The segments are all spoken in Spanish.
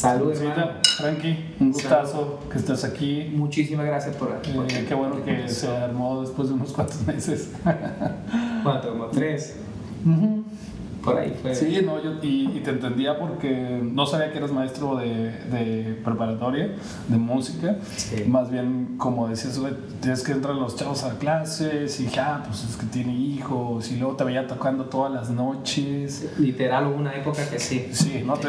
Salud, hermano. Frankie, un gustazo que estés aquí. Muchísimas gracias por... por Eh, qué bueno que se armó después de unos cuantos meses. ¿Cuánto? ¿Como tres? Por ahí fue. Sí, no, yo, y, y te entendía porque no sabía que eras maestro de, de preparatoria, de música. Sí. Más bien, como decías, güey, tienes que entrar los chavos a clases y ah, pues es que tiene hijos. Y luego te veía tocando todas las noches. Literal, hubo una época que sí. Sí, no te.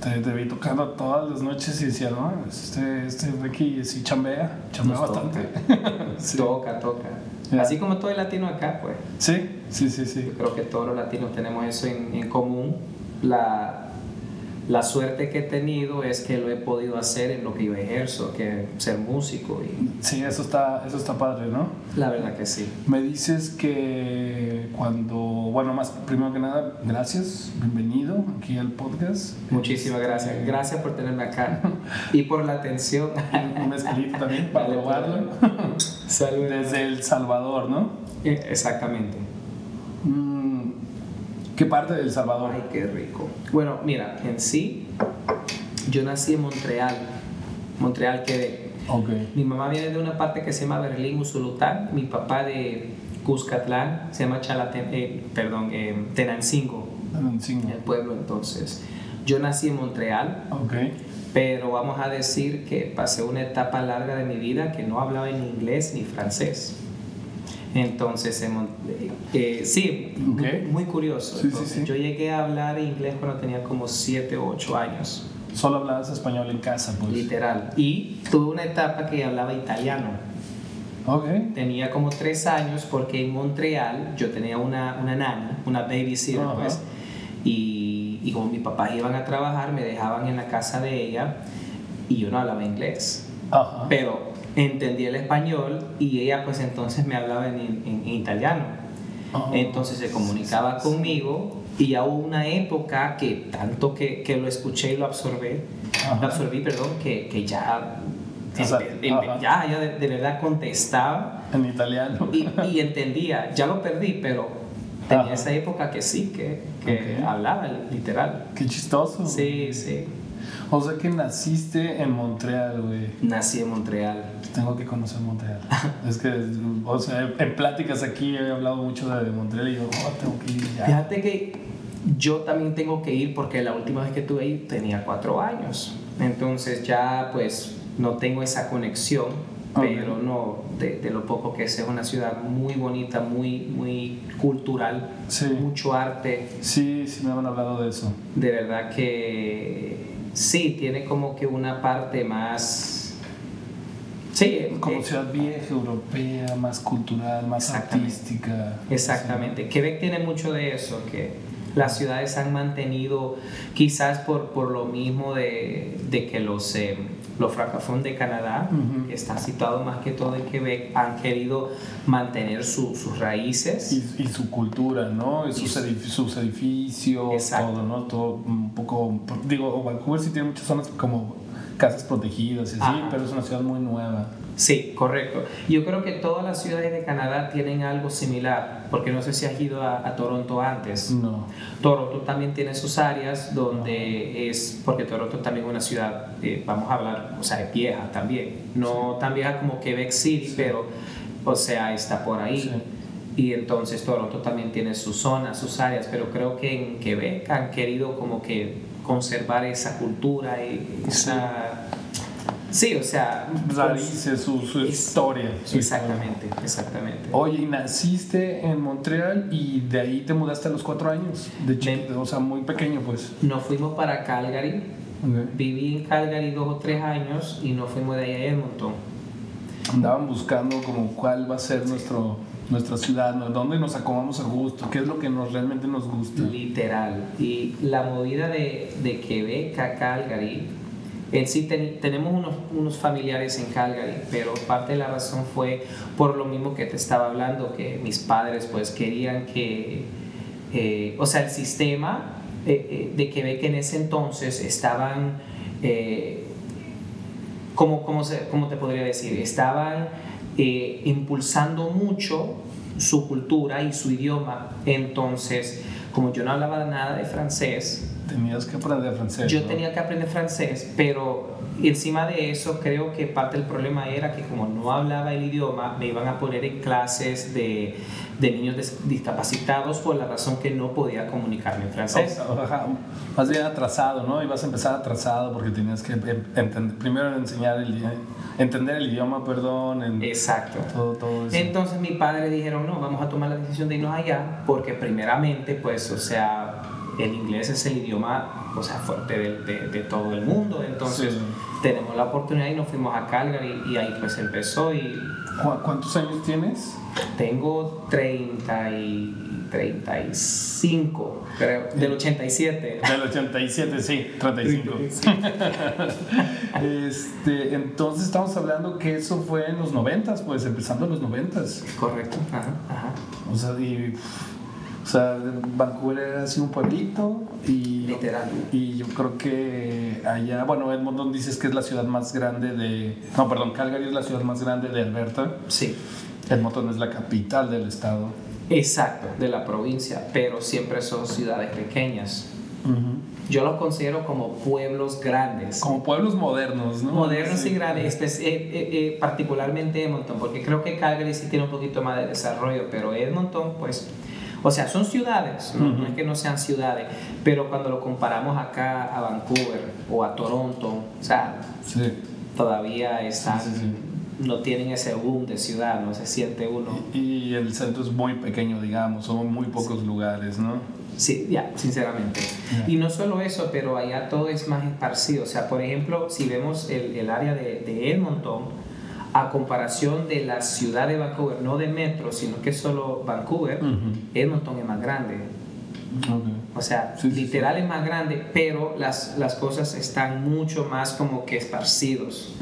Te, te vi tocando todas las noches y decía, no, este, este Ricky sí chambea, chambea Nos bastante. Sí. Toca, toca. Así como todo el latino acá, pues. Sí, sí, sí, Yo sí. creo que todos los latinos tenemos eso en, en común. La, la suerte que he tenido es que lo he podido hacer en lo que yo ejerzo, que ser músico. Y Sí, eso está, eso está padre, ¿no? la verdad que sí. Me dices que cuando, bueno, más primero que nada, gracias, bienvenido aquí al podcast. Muchísimas gracias. Eh, Gracias por tenerme acá y por la atención. Un mezcalito también para probarlo. Salud. Desde El Salvador, ¿no? Eh, Exactamente. Mm, ¿Qué parte de El Salvador? Ay, qué rico. Bueno, mira, en sí, yo nací en Montreal, Montreal, Quebec. Ok. Mi mamá viene de una parte que se llama Berlín, Usulután. Mi papá de Cuscatlán, se llama Chalaten, eh, perdón, eh, Tenancingo, En cinco. el pueblo entonces. Yo nací en Montreal, Ok. pero vamos a decir que pasé una etapa larga de mi vida que no hablaba ni inglés ni francés. Entonces, en Mon- eh, sí, Ok. muy, curioso. Sí, sí, Entonces, sí. Yo llegué a hablar inglés cuando tenía como 7 o 8 años, Solo hablabas español en casa, pues. literal. Y tuve una etapa que hablaba italiano. Ok. Tenía como 3 años porque en Montreal yo tenía una, una nana, una babysitter, Ajá. pues. Y, y como mis papás iban a trabajar, me dejaban en la casa de ella y yo no hablaba inglés. Ajá. pero entendía el español y ella pues entonces me hablaba en, en- en italiano. Ajá. Entonces se comunicaba conmigo y ya hubo una época que tanto que, que lo escuché y lo absorbí, Ajá. lo absorbí, perdón, que, que ya, O sea, en- ya, ya de, de verdad contestaba En italiano. y, y entendía. Ya lo perdí, pero tenía Ajá. esa época que sí, que, que Ok. hablaba literal. Qué chistoso. Sí, sí. O sea que naciste en Montreal, güey. Nací en Montreal. Tengo que conocer Montreal. es que, o sea, en pláticas aquí he hablado mucho de, Montreal y yo, oh, tengo que ir ya. Fíjate que yo también tengo que ir porque la última vez que estuve ahí tenía cuatro años. Entonces ya pues no tengo esa conexión, Ok. pero no, de, de lo poco que es, es una ciudad muy bonita, muy, muy cultural, Sí. mucho arte. Sí, sí me han hablado de eso. De verdad que sí, tiene como que una parte más... Sí, Como eh, ciudad vieja, europea, más cultural, más Exactamente. artística. Exactamente. Quebec tiene mucho de eso, que las ciudades han mantenido, quizás por, por lo mismo de, de que los, eh, los francófonos de Canadá, Ujú. que están situados más que todo en Quebec, han querido mantener su- sus raíces. Y, y su cultura, ¿no? Y sus, Y edificios, Exacto. todo, ¿no? Todo un poco. Digo, Vancouver sí tiene muchas zonas como casas protegidas y así, pero es una ciudad muy nueva. Sí, correcto. Yo creo que todas las ciudades de Canadá tienen algo similar, porque no sé si has ido a, a Toronto antes. No. Toronto también tiene sus áreas donde es, porque Toronto también es una ciudad, eh, vamos a hablar, o sea, es vieja también, no tan vieja como Quebec City, Sí. pero, o sea, está por ahí. Sí. Y entonces Toronto también tiene sus zonas, sus áreas, pero creo que en Quebec han querido como que conservar esa cultura y esa... Sí, o sea... Raíces, su, su Es- historia. su Exactamente, exactamente. historia. Oye, y naciste en Montreal y de ahí te mudaste a los cuatro años, de chiquito, o sea, muy pequeño, pues. Nos fuimos para Calgary, Ok. viví en Calgary dos o tres años y nos fuimos de ahí a Edmonton. Andaban buscando como cuál va a ser nuestro, nuestra ciudad, dónde nos acomodamos a gusto, qué es lo que nos realmente nos gusta. Literal. Y la movida de, de Quebec a Calgary, en sí ten- tenemos unos, unos familiares en Calgary, pero parte de la razón fue por lo mismo que te estaba hablando, que mis padres pues querían que, eh, o sea, el sistema eh, eh, de Quebec en ese entonces estaban, eh, ¿cómo, cómo, se- cómo te podría decir? Estaban impulsando mucho su cultura y su idioma. Entonces, como yo no hablaba nada de francés, Tenías que aprender francés. yo ¿no? tenía que aprender francés, pero encima de eso creo que parte del problema era que como no hablaba el idioma, me iban a poner en clases de, de niños discapacitados por la razón que no podía comunicarme en francés. O ajá, más bien atrasado, ¿no? Ibas a empezar atrasado porque tenías que em- entender, primero enseñar el, entender el idioma, perdón, en Exacto. todo, todo eso. Entonces mi padre dijeron, no, vamos a tomar la decisión de irnos allá, porque primeramente, pues, o sea, el inglés es el idioma, o sea, fuerte de, de- de todo el mundo. Entonces Sí. tenemos la oportunidad y nos fuimos a Calgary y ahí pues empezó y ¿Cu- ¿Cuántos años tienes? tengo 30 y 35, creo, del 87. Del 87, sí, 35. este, entonces estamos hablando que eso fue en los 90, pues empezando en los 90. Correcto, ajá, ajá. O sea, y, sea, Vancouver era así un pueblito y, Literal. y yo creo que allá, bueno, Edmonton dices que es la ciudad más grande de, no, perdón, Calgary es la ciudad más grande de Alberta. Sí. Edmonton es la capital del estado. Exacto, de la provincia, pero siempre son ciudades pequeñas. Yo los considero como pueblos grandes. Como pueblos modernos, ¿no? Modernos Sí. y grandes, eh, eh, eh, particularmente Edmonton, porque creo que Calgary sí tiene un poquito más de desarrollo, pero Edmonton, pues, o sea, son ciudades, no, no es que no sean ciudades, pero cuando lo comparamos acá a Vancouver o a Toronto, o sea, Sí. todavía están, Sí, sí, no tienen ese boom de ciudad, no se siente uno. Y el centro es muy pequeño, digamos, son muy pocos lugares, ¿no? Sí, ya, sinceramente. Ya. Y no solo eso, pero allá todo es más esparcido. O sea, por ejemplo, si vemos el, el área de, de Edmonton, a comparación de la ciudad de Vancouver, no de metro, sino que solo Vancouver. Edmonton es más grande. O sea, Sí, sí, literal es más grande, pero las, las cosas están mucho más como que esparcidos.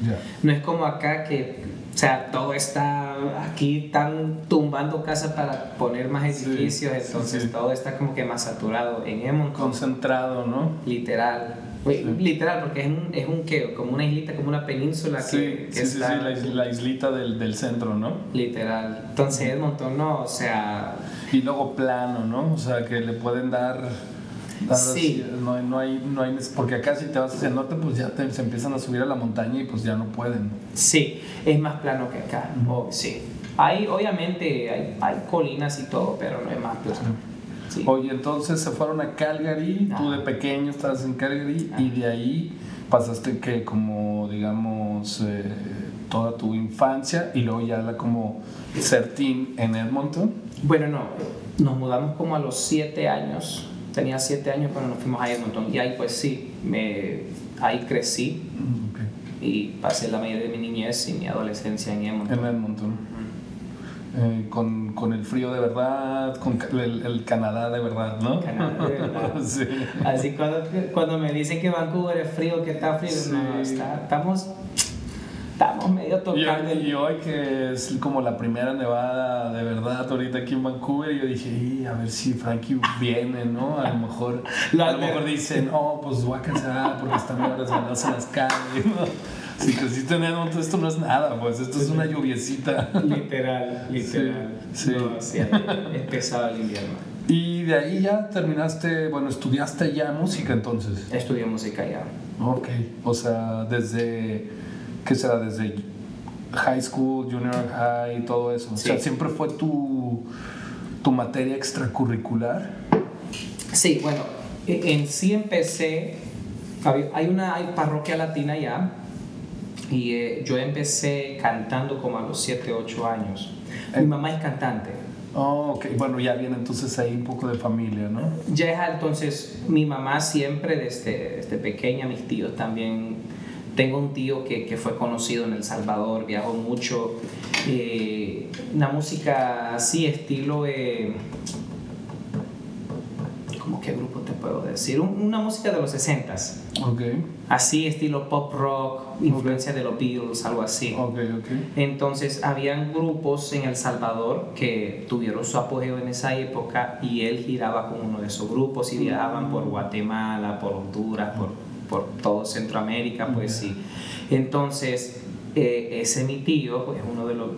No es como acá que, o sea, todo está, aquí están tumbando casas para poner más edificios, entonces todo está como que más saturado. En Edmonton, Concentrado, ¿no? literal, Sí. literal, porque es un, es un ¿qué? como una islita, como una península Sí, que, que sí, sí, la, is- la islita del, del centro, ¿no? literal. Entonces Edmonton no, o sea, Y luego plano, ¿no? O sea, que le pueden dar... dar Sí. así, no, no hay, no hay, porque acá si te vas hacia el norte, pues ya te- se empiezan a subir a la montaña y pues ya no pueden. sí, es más plano que acá, oh, sí. Hay, obviamente, hay, hay colinas y todo, pero no es más plano. Sí. Oye, entonces se fueron a Calgary, tú Ajá. de pequeño estabas en Calgary y de ahí pasaste que como, digamos, eh, toda tu infancia y luego ya la como ser teen en Edmonton. Bueno, no, nos mudamos como a los siete años. Tenía siete años cuando nos fuimos a Edmonton. Y ahí pues sí, me, ahí crecí y pasé la mayoría de mi niñez y mi adolescencia en Edmonton. En Edmonton. Eh, con, con el frío de verdad, con el, el Canadá de verdad, ¿no? Canadá de verdad. sí. Así cuando, cuando me dicen que Vancouver es frío, que está frío, Sí. no, está- estamos, estamos medio Y, tocando el... y hoy que es como la primera nevada de verdad ahorita aquí en Vancouver, yo dije, "Y, a ver si Frankie viene, ¿no? A lo mejor, a lo mejor dice, no, pues voy a cancelar porque están muy en las calles, ¿no? Si creciste en Edmonton, esto no es nada, pues esto es una lluviecita. Literal, literal. Sí, sí. No, sí, es pesado el invierno. Y de ahí ya terminaste, bueno, estudiaste ya música entonces. Estudié música ya. Ok, o sea, desde, ¿qué será? Desde high school, junior high, todo eso. O sea, Sí. siempre fue tu, tu materia extracurricular. Sí, bueno, e- en sí empecé, hay una hay parroquia latina ya, y eh, yo empecé cantando como a los 7, 8 años. Mi Eh. mamá es cantante. Oh, ok, bueno, ya viene entonces ahí un poco de familia, ¿no? Ya es entonces, mi mamá siempre desde, desde pequeña, mis tíos también. Tengo un tío que, que fue conocido en El Salvador, viajó mucho. eh, una música así, estilo. Eh, ¿Cómo qué grupo te puedo decir? Un- una música de los 60s. Ok, Así, estilo pop rock, influencia de los Beatles, algo así. Entonces, habían grupos en El Salvador que tuvieron su apogeo en esa época y él giraba con uno de esos grupos y viajaban por Guatemala, por Honduras, por, por todo Centroamérica, pues sí. Entonces, eh, ese mi tío, pues uno de los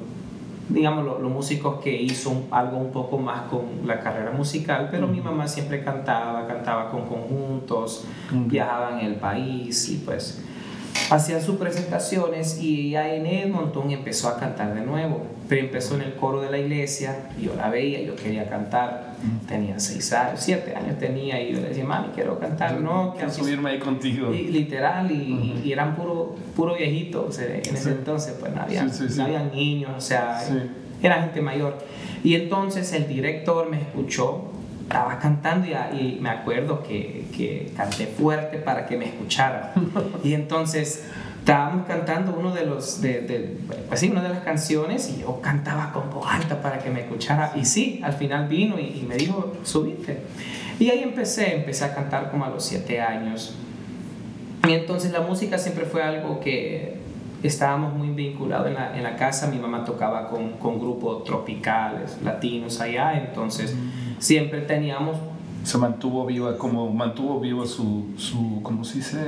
digamos, los, músicos que hizo algo un poco más con la carrera musical, pero mi mamá siempre cantaba, cantaba con conjuntos, viajaba en el país y pues hacía sus presentaciones y ella en Edmonton empezó a cantar de nuevo, pero empezó en el coro de la iglesia, yo la veía, yo quería cantar, tenía seis años, siete años tenía y yo le decía, mami, quiero cantar, no, quiero subirme ahí contigo. Y, literal, y, eran puro, puro viejitos, en ese entonces pues no había, no había niños, o sea, era gente mayor. Y entonces el director me escuchó estaba cantando y, me acuerdo que, que, canté fuerte para que me escuchara. y entonces estábamos cantando uno de los, de, de, pues sí, una de las canciones y yo cantaba con voz alta para que me escuchara. Y sí, al final vino y, me dijo, subiste. Y ahí empecé, empecé a cantar como a los siete años. Y entonces la música siempre fue algo que estábamos muy vinculados en la, en la casa. Mi mamá tocaba con, con grupos tropicales, latinos allá, entonces siempre teníamos se mantuvo viva como mantuvo vivo su, su ¿cómo se dice?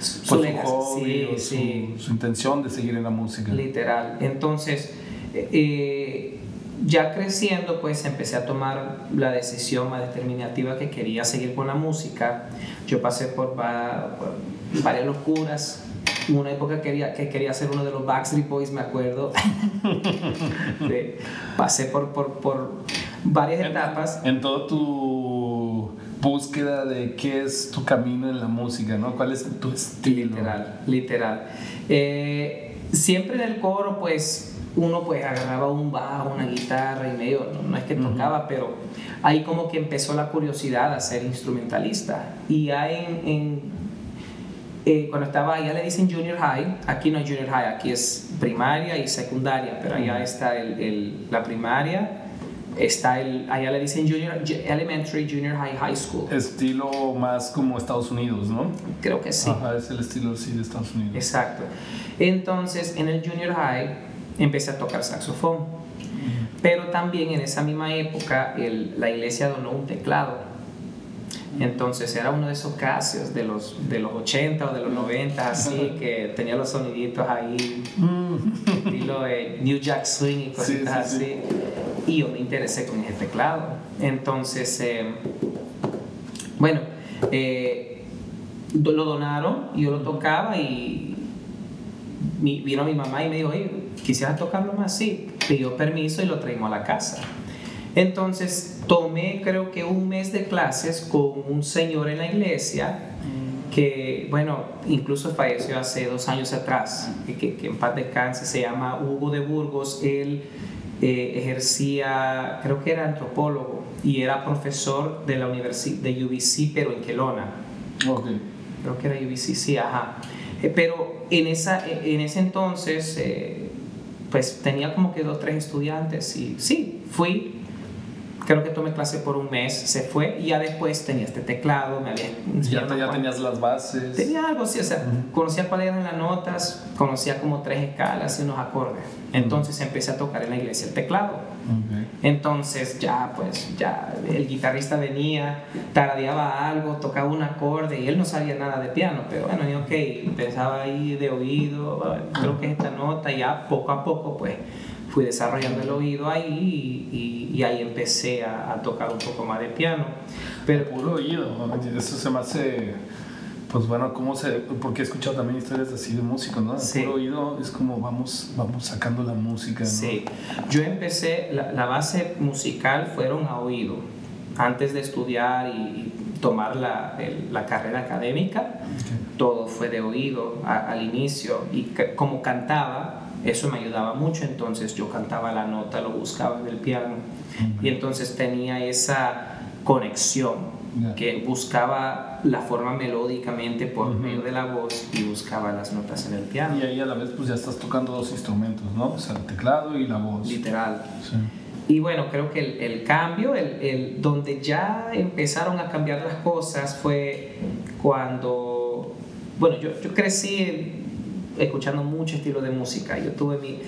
su, su hobby, sí, su, intención de seguir en la música. literal. Entonces eh, ya creciendo pues empecé a tomar la decisión más determinativa que quería seguir con la música. Yo pasé por, por varias locuras. Una época quería, que quería ser uno de los Backstreet Boys, me acuerdo. pasé por, por, por varias etapas. En todo tu búsqueda de qué es tu camino en la música, ¿no? ¿Cuál es tu estilo? Literal, literal. Eh, siempre en el coro, pues, uno pues agarraba un bajo, una guitarra y medio, no, es que tocaba, pero ahí como que empezó la curiosidad a ser instrumentalista. Y ya en, eh, cuando estaba allá le dicen junior high, aquí no es junior high, aquí es primaria y secundaria, pero allá está el, la primaria está el, allá le dicen junior, elementary, junior high, high school. Estilo más como Estados Unidos, ¿no? Creo que sí. Ajá, es el estilo sí de Estados Unidos. Exacto. Entonces, en el junior high empecé a tocar saxofón. Pero también en esa misma época el, la iglesia donó un teclado entonces era uno de esos casos de los, de los 80 o de los 90, así, que tenía los soniditos ahí, mm. estilo de New Jack Swing y cosas así. Y yo me interesé con ese teclado. Entonces, eh, bueno, eh, lo donaron yo lo tocaba y vino mi mamá y me dijo, oye, ¿quisieras tocarlo más? Sí, pidió permiso y lo traímos a la casa. Entonces tomé creo que un mes de clases con un señor en la iglesia que, bueno, incluso falleció hace dos años atrás, que, que en paz descanse, se llama Hugo de Burgos. Él eh, ejercía, creo que era antropólogo y era profesor de la universidad de UBC, pero en Kelowna. Okay. Creo que era UBC, sí, ajá. Eh, pero en, esa, en ese entonces, eh, pues tenía como que dos, tres estudiantes y sí, fui creo que tomé clase por un mes, se fue y ya después tenía este teclado, me había... Ya, ya tenías las bases. Tenía algo así, o sea, conocía cuáles eran las notas, conocía como tres escalas y unos acordes. Entonces empecé a tocar en la iglesia el teclado. Entonces ya, pues, ya el guitarrista venía, taradeaba algo, tocaba un acorde y él no sabía nada de piano, pero bueno, yo, ok, empezaba ahí de oído, creo que es esta nota, y ya poco a poco, pues fui desarrollando el oído ahí y, y, ahí empecé a, a, tocar un poco más de piano. Pero puro oído, eso se me hace, pues bueno, ¿cómo se, porque he escuchado también historias así de músicos, ¿no? Sí. Puro oído es como vamos, vamos sacando la música. ¿no? Sí, yo empecé, la, la, base musical fueron a oído. Antes de estudiar y tomar la, la carrera académica, todo fue de oído al inicio y como cantaba, eso me ayudaba mucho, entonces yo cantaba la nota, lo buscaba en el piano y entonces tenía esa conexión que buscaba la forma melódicamente por medio de la voz y buscaba las notas en el piano. Y ahí a la vez pues ya estás tocando dos instrumentos, ¿no? O sea, el teclado y la voz. Literal. Y bueno, creo que el, el cambio, el, el, donde ya empezaron a cambiar las cosas fue cuando, bueno, yo, yo crecí escuchando mucho estilo de música. Yo tuve mi...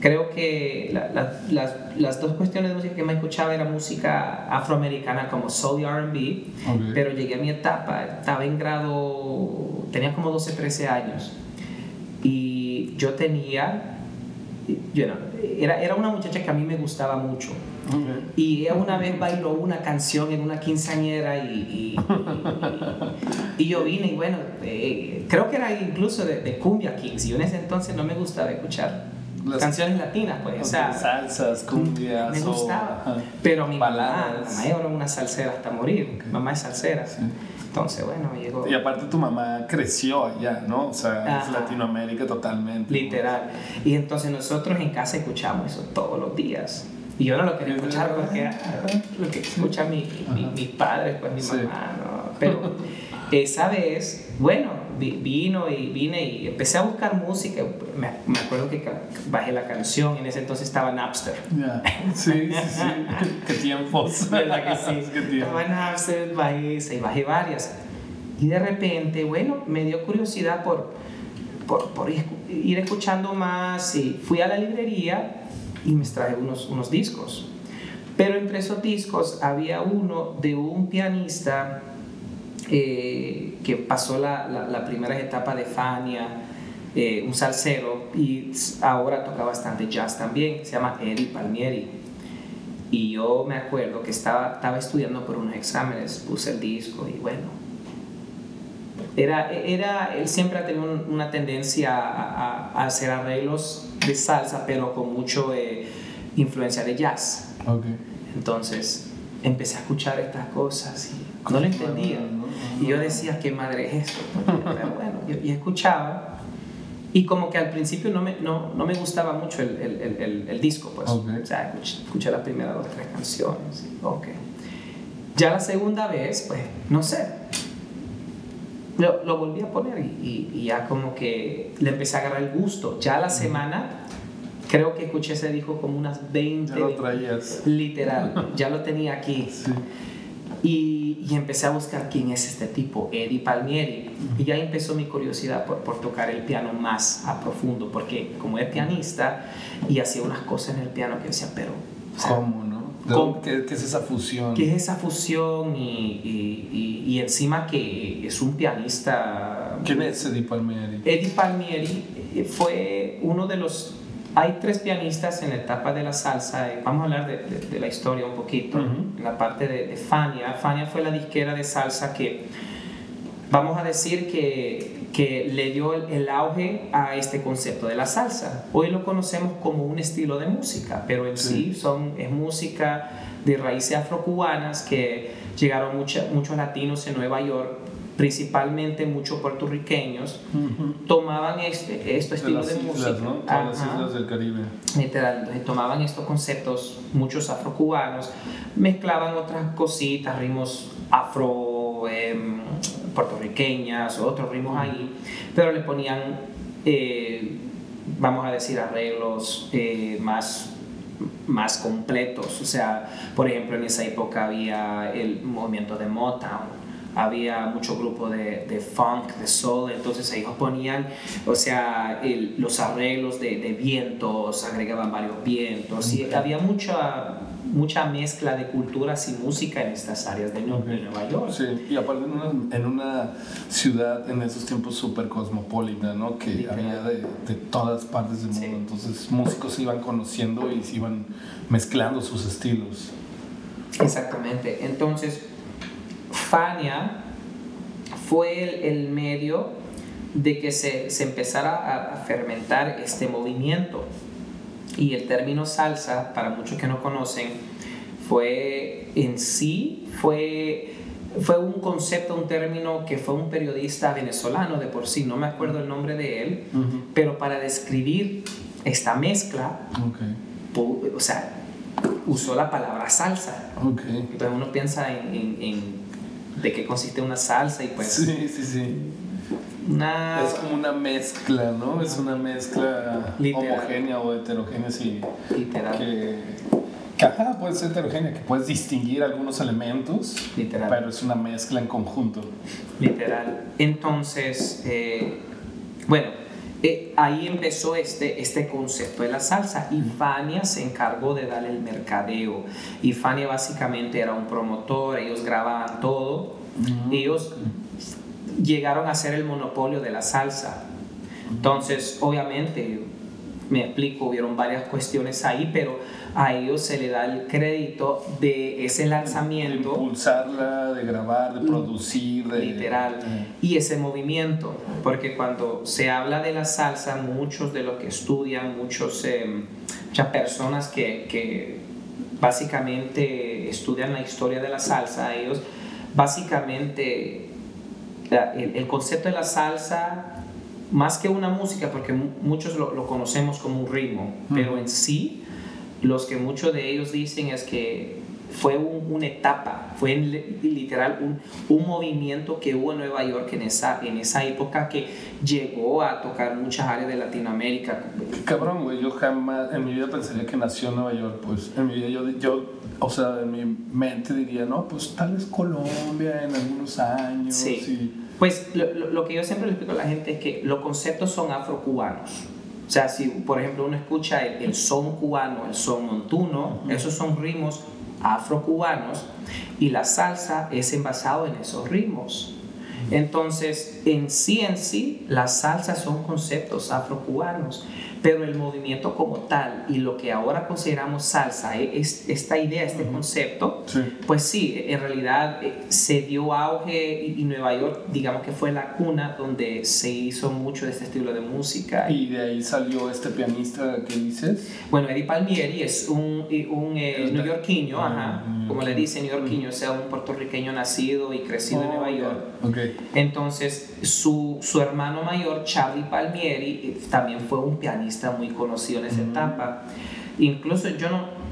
Creo que las, las, dos cuestiones de música que me escuchaba era música afroamericana como soul y RB, pero llegué a mi etapa, estaba en grado, tenía como 12, 13 años y yo tenía you know, era, era una muchacha que a mí me gustaba mucho. Y ella una vez bailó una canción en una quinceañera y, y, y, yo vine y bueno, eh, creo que era incluso de, de, Cumbia Kings. Y en ese entonces no me gustaba escuchar Las, canciones latinas, pues. O sea, salsas, cumbias. Me gustaba. O, pero mi mamá, mamá era una salsera hasta morir. Okay. Mamá es salsera. Sí. Entonces, bueno, llegó. Y aparte tu mamá creció allá, ¿no? O sea, Ajá. es Latinoamérica totalmente. Literal. Y entonces nosotros en casa escuchamos eso todos los días. Y yo no lo quería escuchar porque era lo que escucha mi, mi, mis padres, pues mi sí. mamá, ¿no? Pero esa vez, bueno, vino y vine y empecé a buscar música. Me, me acuerdo que bajé la canción, en ese entonces estaba Napster. Yeah. Sí, sí, sí. Qué tiempos. ¿Verdad que sí? Qué tiempos. Estaba Napster, bajé esa y bajé varias. Y de repente, bueno, me dio curiosidad por, por, por ir escuchando más y fui a la librería y me traje unos, unos discos. Pero entre esos discos había uno de un pianista eh, que pasó la, la, la, primera etapa de Fania, eh, un salsero, y ahora toca bastante jazz también, se llama Eddie Palmieri. Y yo me acuerdo que estaba, estaba estudiando por unos exámenes, puse el disco y bueno, era, era, él siempre ha tenido una tendencia a, a, a hacer arreglos de salsa, pero con mucho eh, influencia de jazz. Okay. Entonces empecé a escuchar estas cosas y no lo entendía. Y yo decía, ¿qué madre es esto? Bueno, yo, yo escuchaba y como que al principio no me, no, no me gustaba mucho el, el, el, el disco, pues. Okay. O sea, escuché, las primeras dos, tres canciones. Y, ok. Ya la segunda vez, pues, no sé, lo, lo, volví a poner y, y, y, ya como que le empecé a agarrar el gusto. Ya la semana, creo que escuché ese disco como unas 20. Ya lo traías. Literal, ya lo tenía aquí. Sí. Y, y, empecé a buscar quién es este tipo, Eddie Palmieri. Y ya empezó mi curiosidad por, por tocar el piano más a profundo, porque como es pianista y hacía unas cosas en el piano que decía, pero... O sea, ¿Cómo, no? ¿Qué, ¿Qué, es esa fusión? ¿Qué es esa fusión? Y, y, y, encima que es un pianista... ¿Quién es Eddie Palmieri? Eddie Palmieri fue uno de los... Hay tres pianistas en la etapa de la salsa. Vamos a hablar de, de, de la historia un poquito. Uh -huh. En la parte de, de Fania. Fania fue la disquera de salsa que, vamos a decir que, que le dio el, el, auge a este concepto de la salsa. Hoy lo conocemos como un estilo de música, pero en sí, sí son, es música de raíces afrocubanas que llegaron mucha, muchos latinos en Nueva York principalmente muchos puertorriqueños, uh -huh. tomaban este, este estilo de, de música. Islas, ¿no? Todas las islas del Caribe. Literal, entonces tomaban estos conceptos, muchos afrocubanos, mezclaban otras cositas, ritmos afro, eh, puertorriqueñas, otros ritmos ahí, pero le ponían, eh, vamos a decir, arreglos eh, más más completos, o sea, por ejemplo en esa época había el movimiento de Motown, había mucho grupo de, de, funk, de soul, entonces ellos ponían, o sea, el, los arreglos de, de, vientos, agregaban varios vientos, y había mucha, mucha mezcla de culturas y música en estas áreas de, Nueva, de Nueva York. Sí, y aparte en una, en una ciudad en esos tiempos súper cosmopolita, ¿no? Que sí, había de, de, todas partes del mundo, sí. entonces músicos se iban conociendo y se iban mezclando sus estilos. Exactamente, entonces Fania fue el, el medio de que se, se empezara a, a, fermentar este movimiento. Y el término salsa, para muchos que no conocen, fue en sí, fue, fue un concepto, un término que fue un periodista venezolano de por sí, no me acuerdo el nombre de él, uh -huh. pero para describir esta mezcla, okay. o sea, usó la palabra salsa. Okay. Entonces uno piensa en, en, en de qué consiste una salsa y pues... Sí, sí, sí. Una... Es como una mezcla, ¿no? Es una mezcla Literal. homogénea o heterogénea, sí. Literal. Que, que ajá, puede ser heterogénea, que puedes distinguir algunos elementos, Literal. pero es una mezcla en conjunto. Literal. Entonces, eh, bueno, eh, ahí empezó este, este concepto de la salsa y Fania se encargó de darle el mercadeo. Y Fania básicamente era un promotor, ellos grababan todo, ellos llegaron a ser el monopolio de la salsa. Entonces, obviamente, me explico, hubieron varias cuestiones ahí, pero a ellos se le da el crédito de ese lanzamiento. De impulsarla, de grabar, de producir, de... Literal. Y ese movimiento, porque cuando se habla de la salsa, muchos de los que estudian, muchos, em, muchas personas que, que básicamente estudian la historia de la salsa, ellos básicamente el, el, concepto de la salsa más que una música, porque muchos lo, lo conocemos como un ritmo, pero en sí, los que muchos de ellos dicen es que fue una etapa, fue literal un, un, movimiento que hubo en Nueva York en esa, en esa época que llegó a tocar muchas áreas de Latinoamérica. Cabrón, güey, yo jamás en mi vida pensaría que nació en Nueva York, pues en mi vida yo, yo o sea, en mi mente diría, no, pues tal vez Colombia en algunos años. Sí. Pues lo, lo, que yo siempre le explico a la gente es que los conceptos son afrocubanos. O sea, si por ejemplo uno escucha el, son cubano, el son montuno, esos son ritmos afrocubanos y la salsa es envasado en esos ritmos. Entonces, en sí en sí, las salsas son conceptos afrocubanos pero el movimiento como tal y lo que ahora consideramos salsa, e, es, esta idea, este concepto, pues sí, en realidad eh, se dio auge y, Nueva York, digamos que fue la cuna donde se hizo mucho de este estilo de música. ¿Y de ahí salió este pianista que dices? Bueno, Eddie Palmieri es un, un eh, neoyorquino, ajá, mm, como le dicen neoyorquino, o sea, un puertorriqueño nacido y crecido en Nueva oh, York. Okay. Entonces, su, su hermano mayor, Charlie Palmieri, eh, también fue un pianista muy conocido en esa etapa. Incluso yo no,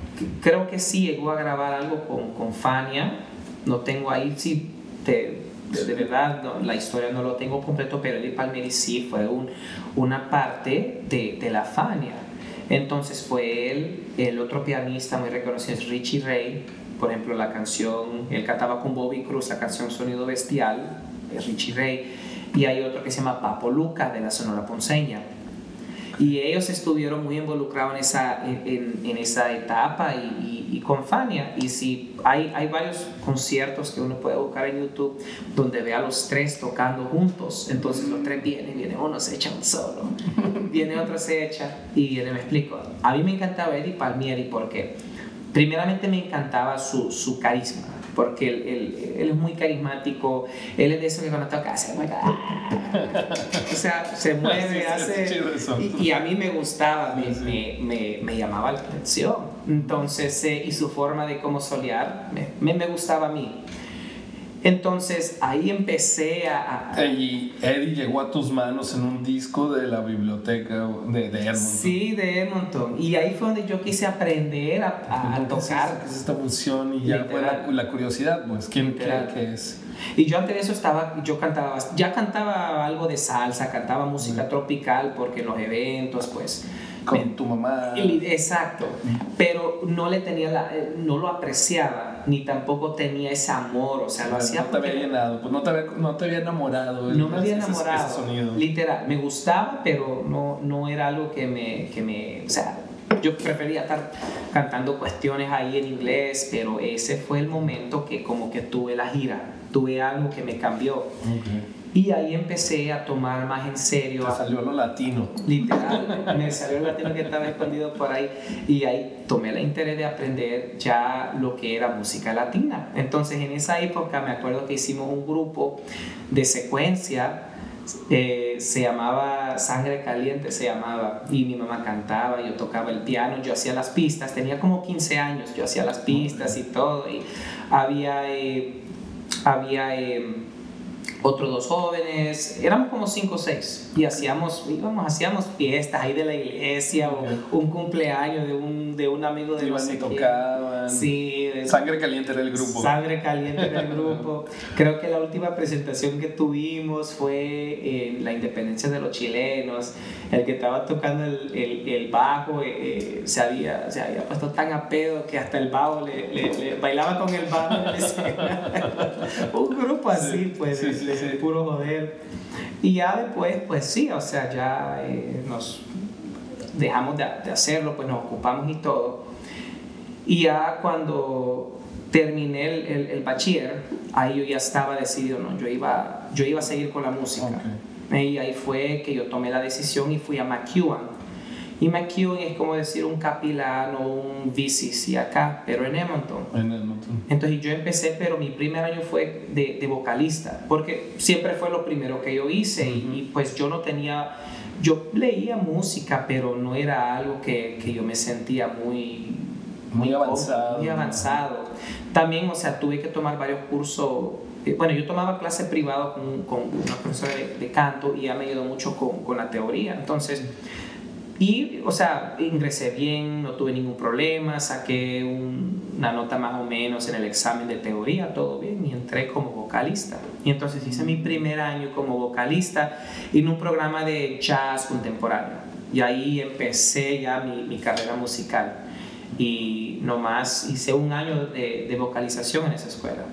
creo que sí llegó a grabar algo con, con Fania, no tengo ahí, sí, de, de, verdad la historia no lo tengo completo, pero Eddie Palmieri sí fue un, una parte de, de, la Fania. Entonces fue él, el otro pianista muy reconocido es Richie Ray, por ejemplo la canción, él cantaba con Bobby Cruz la canción Sonido Bestial, es Richie Ray, y hay otro que se llama Papo Luca de la Sonora Ponceña y ellos estuvieron muy involucrados en esa, en, en esa etapa y, y, con Fania. Y si hay, hay varios conciertos que uno puede buscar en YouTube donde ve a los tres tocando juntos. Entonces los tres vienen, viene uno se echa un solo, viene otro se echa y viene, me explico. A mí me encantaba Eddie Palmieri porque primeramente me encantaba su, su carisma porque él, él, él, es muy carismático, él es de eso que cuando toca se mueve, o sea, se mueve, hace... Y, a mí me gustaba, me, me, me, me, llamaba la atención. Entonces, eh, y su forma de cómo solear, me, me gustaba a mí. Entonces ahí empecé a, Y Eddie llegó a tus manos en un disco de la biblioteca de, de Edmonton. Sí, de Edmonton. Y ahí fue donde yo quise aprender a, a tocar. Es, esta función y ya fue la, curiosidad, pues, ¿quién cree que es? Y yo antes de eso estaba, yo cantaba, ya cantaba algo de salsa, cantaba música tropical porque en los eventos, pues con tu mamá. Exacto, pero no le tenía la, eh, no lo apreciaba, ni tampoco tenía ese amor, o sea, lo hacía No te había llenado, pues no te había, no te había enamorado. No me había enamorado, sonido. literal, me gustaba, pero no, no era algo que me, que me, o sea, yo prefería estar cantando cuestiones ahí en inglés, pero ese fue el momento que como que tuve la gira, tuve algo que me cambió. Y ahí empecé a tomar más en serio. Te salió lo latino. Literal, me salió lo latino que estaba escondido por ahí. Y ahí tomé el interés de aprender ya lo que era música latina. Entonces en esa época me acuerdo que hicimos un grupo de secuencia. Eh, se llamaba Sangre Caliente, se llamaba. Y mi mamá cantaba, yo tocaba el piano, yo hacía las pistas. Tenía como 15 años, yo hacía las pistas y todo. Y había... Eh, había eh, otros dos jóvenes, éramos como cinco o seis y hacíamos, íbamos, hacíamos fiestas ahí de la iglesia o un cumpleaños de un, de un amigo de los tocaban. Sí. Sangre Caliente era el grupo. Sangre Caliente era el grupo. Creo que la última presentación que tuvimos fue en la independencia de los chilenos. El que estaba tocando el, el, el bajo eh, eh, se, había, se había puesto tan a pedo que hasta el bajo le, le, bailaba con el bajo. un grupo así, pues puro joder. Y ya después, pues sí, o sea, ya eh, nos dejamos de, hacerlo, pues nos ocupamos y todo. Y ya cuando terminé el, el, bachiller, ahí yo ya estaba decidido, ¿no? Yo iba, yo iba a seguir con la música. Y ahí fue que yo tomé la decisión y fui a McEwan. Y McEwen es como decir un capilano, un VCC acá, pero en Edmonton. En Edmonton. Entonces yo empecé, pero mi primer año fue de, de vocalista, porque siempre fue lo primero que yo hice y, y, pues yo no tenía, yo leía música, pero no era algo que, que yo me sentía muy... Muy avanzado. Muy avanzado. También, o sea, tuve que tomar varios cursos eh, bueno, yo tomaba clases privadas con, con, una profesora de, de, canto y ella me ayudó mucho con, con, la teoría. Entonces, y, o sea, ingresé bien, no tuve ningún problema, saqué un, una nota más o menos en el examen de teoría, todo bien, y entré como vocalista. Y entonces hice mi primer año como vocalista en un programa de jazz contemporáneo. Y ahí empecé ya mi, mi carrera musical. Y nomás hice un año de, de vocalización en esa escuela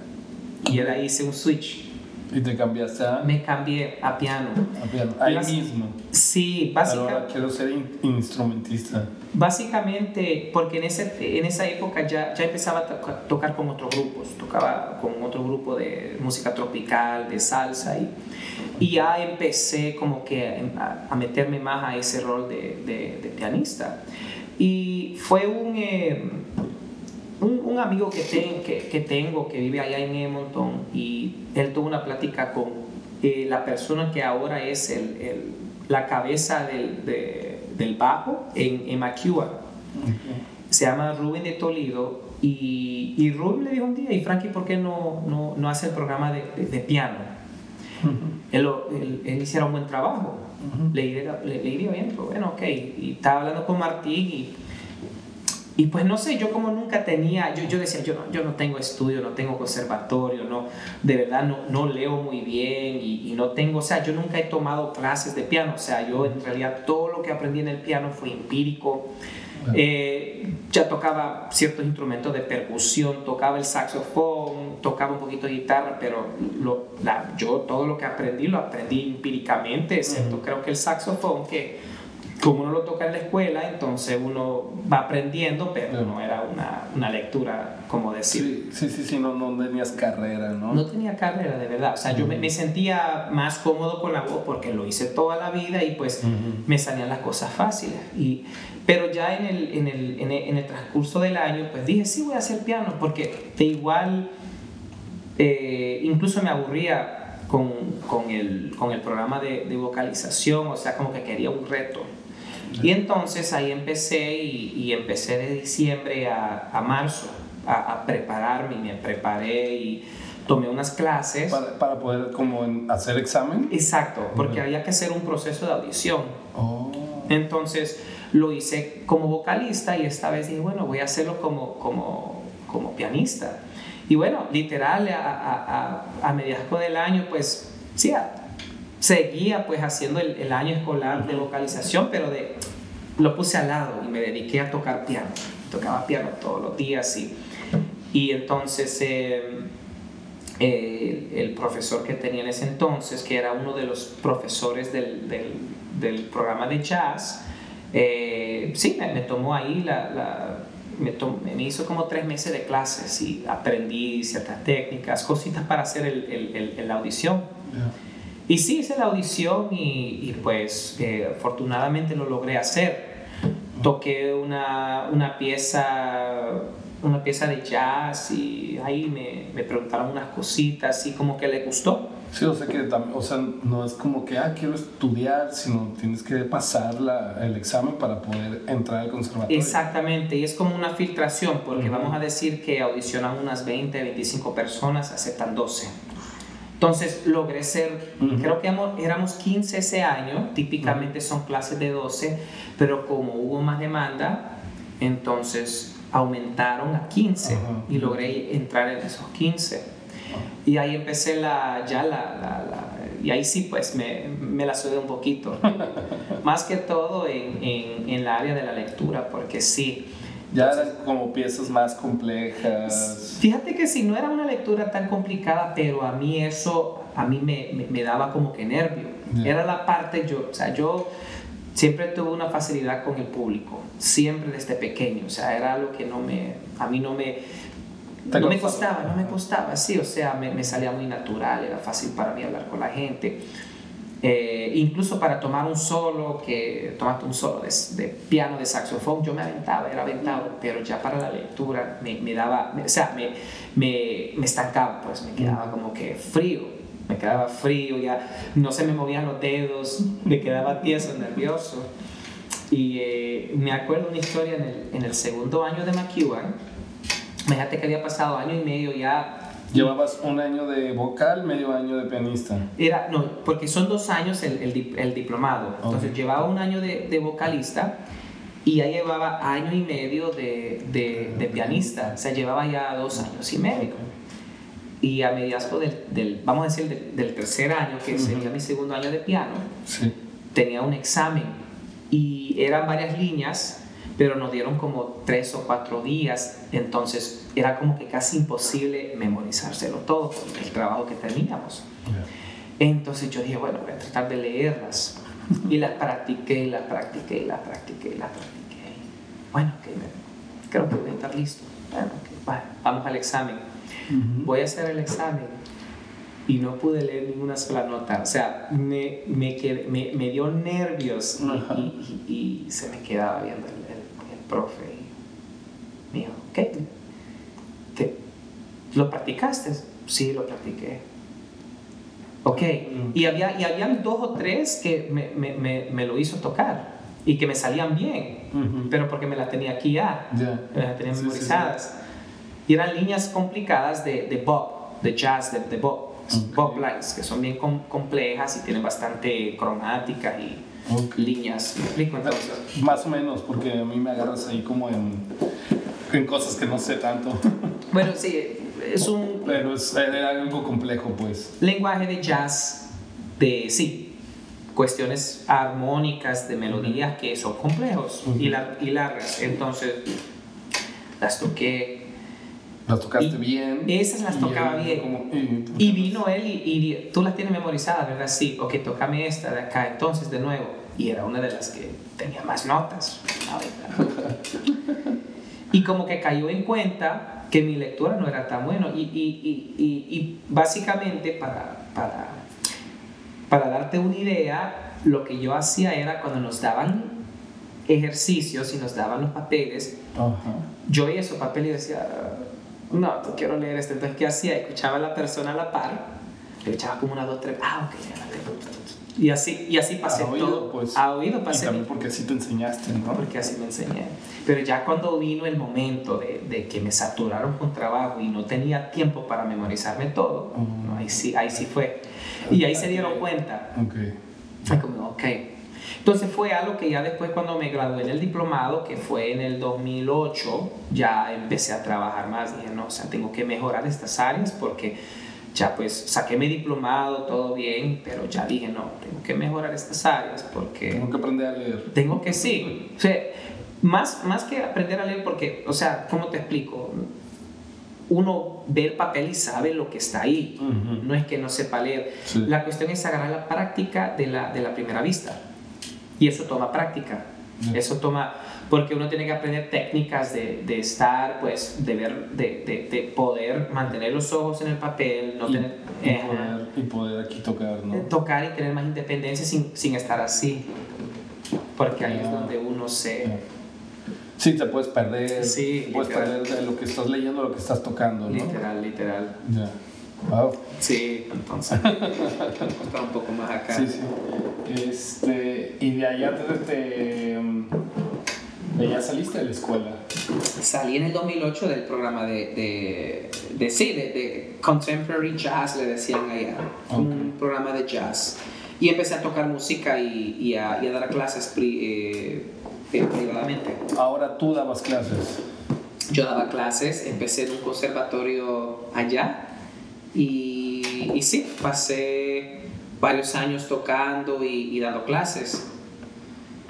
y ahí hice un switch. ¿Y te cambiaste a...? Me cambié a piano. A piano, ahí mismo. Sí, básicamente... Ahora quiero ser in instrumentista. Básicamente, porque en, ese, en esa época ya, ya empezaba a to tocar con otros grupos, tocaba con otro grupo de música tropical, de salsa, y, y ya empecé como que a, a meterme más a ese rol de, de, de pianista. Y fue un... Eh, un, un, amigo que, ten, que, que, tengo que vive allá en Edmonton y él tuvo una plática con eh, la persona que ahora es el, el, la cabeza del, de, del bajo en, en. Okay. Se llama Rubén de Toledo y, y Rubén le dijo un día, y Frankie, ¿por qué no, no, no hace el programa de, de, de piano? Uh -huh. él, él, él, hiciera un buen trabajo, uh -huh. le, iría, le, le, iría bien, pero bueno, ok. Y estaba hablando con Martín y y pues no sé, yo como nunca tenía, yo, yo decía, yo no, yo no tengo estudio, no tengo conservatorio, no, de verdad no, no leo muy bien y, y, no tengo, o sea, yo nunca he tomado clases de piano, o sea, yo en realidad todo lo que aprendí en el piano fue empírico. Eh, ya tocaba ciertos instrumentos de percusión, tocaba el saxofón, tocaba un poquito de guitarra, pero lo, la, yo todo lo que aprendí lo aprendí empíricamente, excepto uh -huh. creo que el saxofón que como uno lo toca en la escuela, entonces uno va aprendiendo, pero no era una, una lectura, como decir. Sí, sí, sí, sí no, no, tenías carrera, ¿no? No tenía carrera, de verdad. O sea, uh -huh. yo me, me, sentía más cómodo con la voz porque lo hice toda la vida y pues uh -huh. me salían las cosas fáciles. Y, pero ya en el, en, el, en, el, en el transcurso del año, pues dije, sí, voy a hacer piano, porque de igual, eh, incluso me aburría con, con, el, con el programa de, de vocalización, o sea, como que quería un reto. Y entonces ahí empecé y, y empecé de diciembre a, a marzo a, a, prepararme y me preparé y tomé unas clases. ¿Para, para poder como hacer examen? Exacto, porque había que hacer un proceso de audición. Oh. Entonces lo hice como vocalista y esta vez dije, bueno, voy a hacerlo como, como, como pianista. Y bueno, literal, a, a, a, a mediados del año, pues sí, seguía pues haciendo el, año escolar de vocalización, pero de, lo puse al lado y me dediqué a tocar piano. Tocaba piano todos los días y, y entonces eh, eh, el, profesor que tenía en ese entonces, que era uno de los profesores del, del, programa de jazz, eh, sí, me, tomó ahí me, hizo como tres meses de clases y aprendí ciertas técnicas, cositas para hacer el, el, la audición. Y sí, hice la audición y, y pues eh, afortunadamente lo logré hacer. Toqué una, una, pieza, una pieza de jazz y ahí me, me preguntaron unas cositas y como que le gustó. Sí, o sea que o sea, no es como que, ah, quiero estudiar, sino tienes que pasar la, el examen para poder entrar al conservatorio. Exactamente, y es como una filtración, porque uh -huh. vamos a decir que audicionan unas 20, 25 personas, aceptan 12. Entonces logré ser, uh -huh. creo que éramos 15 ese año, típicamente uh -huh. son clases de 12, pero como hubo más demanda, entonces aumentaron a 15 uh -huh. y logré entrar en esos 15. Y ahí empecé la, ya la, la, la y ahí sí pues me, me la sudé un poquito, más que todo en, en, en, la área de la lectura, porque sí. Ya eran como piezas más complejas. Fíjate que sí, no era una lectura tan complicada, pero a mí eso, a mí me, me, me daba como que nervio. Yeah. Era la parte, yo, o sea, yo siempre tuve una facilidad con el público, siempre desde pequeño, o sea, era algo que no me, a mí no me, no me costaba, no me costaba, sí, o sea, me, me, salía muy natural, era fácil para mí hablar con la gente. Eh, incluso para tomar un solo, que tomaste un solo de, piano, de saxofón, yo me aventaba, era aventado, pero ya para la lectura me, me daba, o sea, me, me, me, estancaba, pues me quedaba como que frío, me quedaba frío, ya no se me movían los dedos, me quedaba tieso, nervioso. Y eh, me acuerdo una historia en el, en el segundo año de McEwan, fíjate que había pasado año y medio ya ¿Llevabas un año de vocal, medio año de pianista? Era, no, porque son dos años el, el, diplomado. Entonces llevaba un año de, de, vocalista y ya llevaba año y medio de, de, pianista. O sea, llevaba ya dos años y medio. Y a mediados del, del, vamos a decir, del, tercer año, que sería mi segundo año de piano, tenía un examen y eran varias líneas pero nos dieron como tres o cuatro días, entonces era como que casi imposible memorizárselo todo con el trabajo que teníamos. Entonces yo dije, bueno, voy a tratar de leerlas. Y las practiqué, las practiqué, las practiqué, las practiqué. Bueno, creo que voy a estar listo. Bueno, vamos al examen. Voy a hacer el examen y no pude leer ninguna sola nota. O sea, me, me, me, me dio nervios y, y, y, se me quedaba viendo profe, mío, ¿qué? ¿Te, ¿Lo practicaste? Sí, lo practiqué. Ok, mm. y había, y habían dos o tres que me, me, me, lo hizo tocar y que me salían bien, pero porque me las tenía aquí ya, me las tenía memorizadas. Y eran líneas complicadas de, de Bob, de jazz, de, de Bob, Bob Lines, que son bien complejas y tienen bastante cromática y líneas. ¿Me explico entonces? Más o menos, porque a mí me agarras ahí como en, en cosas que no sé tanto. Bueno, sí, es un... Pero es algo complejo, pues. Lenguaje de jazz, de, sí, cuestiones armónicas, de melodías que son complejos y, y largas. Entonces, las toqué las tocaste bien. Esas las tocaba bien. y, vino él y, tú las tienes memorizadas, ¿verdad? Sí, ok, tocame esta de acá, entonces de nuevo. Y era una de las que tenía más notas. y como que cayó en cuenta que mi lectura no era tan buena. Y, y básicamente, para, para, para darte una idea, lo que yo hacía era cuando nos daban ejercicios y nos daban los papeles, yo veía esos papeles y decía no, no quiero leer esto. Entonces, ¿qué hacía? Escuchaba a la persona a la par, le echaba como una, dos, tres, ah, ok, ya la tengo. Y así, y así pasé oído, todo. Pues, a oído pasé. Y también porque así te enseñaste, ¿no? Porque así me enseñé. Pero ya cuando vino el momento de, de que me saturaron con trabajo y no tenía tiempo para memorizarme todo, ahí, sí, ahí sí fue. Y ahí se dieron cuenta. Ok. Fue como, ok, entonces fue algo que ya después cuando me gradué en el diplomado, que fue en el 2008, ya empecé a trabajar más. Dije, no, o sea, tengo que mejorar estas áreas porque ya pues saqué mi diplomado, todo bien, pero ya dije, no, tengo que mejorar estas áreas porque... Tengo que aprender a leer. Tengo que sí. O sea, más, más que aprender a leer porque, o sea, ¿cómo te explico? uno ve el papel y sabe lo que está ahí. No es que no sepa leer. La cuestión es agarrar la práctica de la, de la primera vista. Y eso toma práctica. Eso toma, porque uno tiene que aprender técnicas de, de estar, pues, de ver, de, de, de, poder mantener los ojos en el papel, no y, tener... Y, eh, poder, y, poder, aquí tocar, ¿no? Tocar y tener más independencia sin, sin estar así. Porque ahí es donde uno se... Sí, te puedes perder. Sí, puedes perder de lo que estás leyendo, lo que estás tocando, ¿no? Literal, literal. Ya. Wow. Sí, entonces. está un poco más acá. Sí, sí. Este, y de allá te, te, de allá saliste de la escuela. Salí en el 2008 del programa de, de, de sí, de, de, Contemporary Jazz, le decían allá. Un programa de jazz. Y empecé a tocar música y, y, a, y a, dar clases eh, privadamente. Ahora tú dabas clases. Yo daba clases, empecé en un conservatorio allá y, y sí, pasé varios años tocando y, dando clases.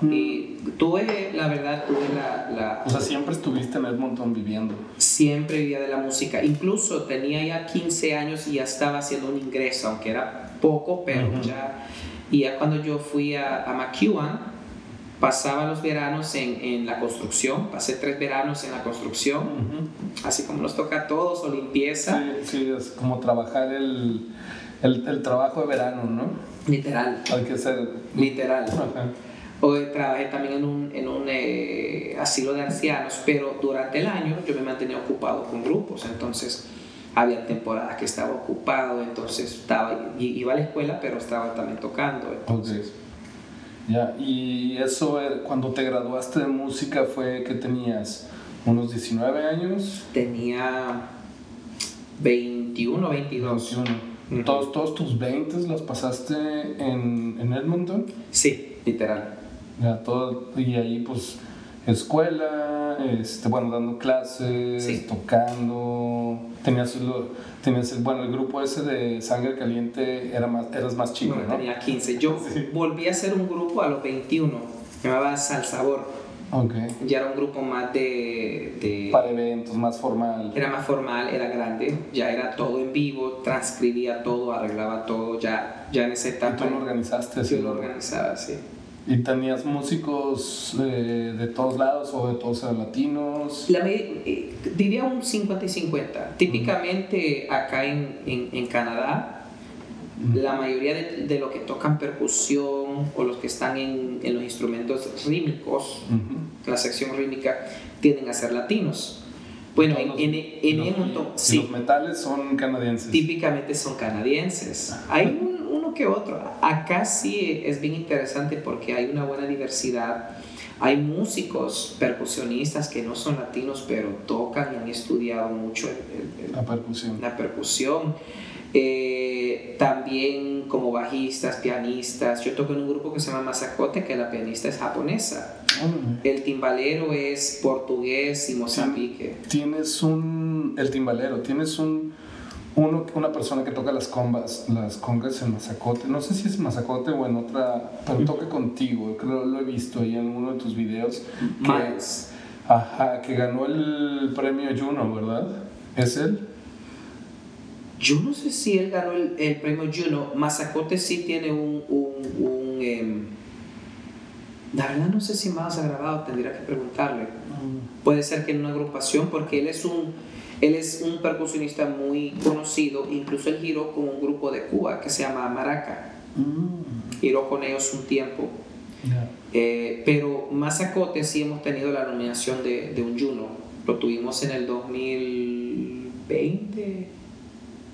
Mm. Y tuve, la verdad, tuve la, la, O sea, siempre estuviste en Edmonton viviendo. Siempre vivía de la música. Incluso tenía ya 15 años y ya estaba haciendo un ingreso, aunque era poco, pero ya... Y ya cuando yo fui a, a McEwan, pasaba los veranos en, en, la construcción, pasé tres veranos en la construcción, así como nos toca a todos, o limpieza. Sí, sí, es como trabajar el, el, el trabajo de verano, ¿no? Literal. Hay que ser... Literal. O trabajé también en un, en un eh, asilo de ancianos, pero durante el año yo me mantenía ocupado con grupos, entonces había temporadas que estaba ocupado, entonces estaba, iba a la escuela, pero estaba también tocando. Entonces. Ya, y eso, cuando te graduaste de música, fue que tenías unos 19 años. Tenía 21, 22. 21. ¿Todos, ¿Todos tus 20 los pasaste en, en Edmonton? Sí, literal. Ya, todo, y ahí pues escuela, este, bueno, dando clases, tocando. Tenías, tenías el, bueno, el grupo ese de Sangre Caliente era más, eras más chico, ¿no? Tenía 15. Yo volví a hacer un grupo a los 21, llamaba Salsabor. Okay. Ya era un grupo más de, de, Para eventos, más formal. Era más formal, era grande, ya era todo en vivo, transcribía todo, arreglaba todo, ya, ya en esa etapa. ¿Y tú lo organizaste? Yo lo organizaba, sí. ¿Y tenías músicos eh, de todos lados o de todos los latinos? La, eh, diría un 50 y 50. Típicamente acá en, en, en Canadá, la mayoría de, de lo que tocan percusión o los que están en, en los instrumentos rítmicos, la sección rítmica, tienden a ser latinos. Bueno, en, en, en los, sí. Los metales son canadienses. Típicamente son canadienses. Hay un que otro. Acá sí es bien interesante porque hay una buena diversidad. Hay músicos percusionistas que no son latinos, pero tocan y han estudiado mucho la percusión. La percusión. Eh, también como bajistas, pianistas. Yo toco en un grupo que se llama Masacote, que la pianista es japonesa. El timbalero es portugués y mozambique. Tienes un. El timbalero, tienes un uno, una persona que toca las combas, las congas en Mazacote, no sé si es Mazacote o en otra, pero toca contigo, creo lo he visto ahí en uno de tus videos. Que, ajá, que ganó el premio Juno, ¿verdad? ¿Es él? Yo no sé si él ganó el, el premio Juno. Mazacote sí tiene un. un, un em, la verdad no sé si más ha grabado, tendría que preguntarle. Mm. Puede ser que en una agrupación, porque él es un él es un percusionista muy conocido, incluso él giró con un grupo de Cuba que se llama Maraca. Mm. Giró con ellos un tiempo. Eh, pero Mazacote sí hemos tenido la nominación de, de, un Juno. Lo tuvimos en el 2020.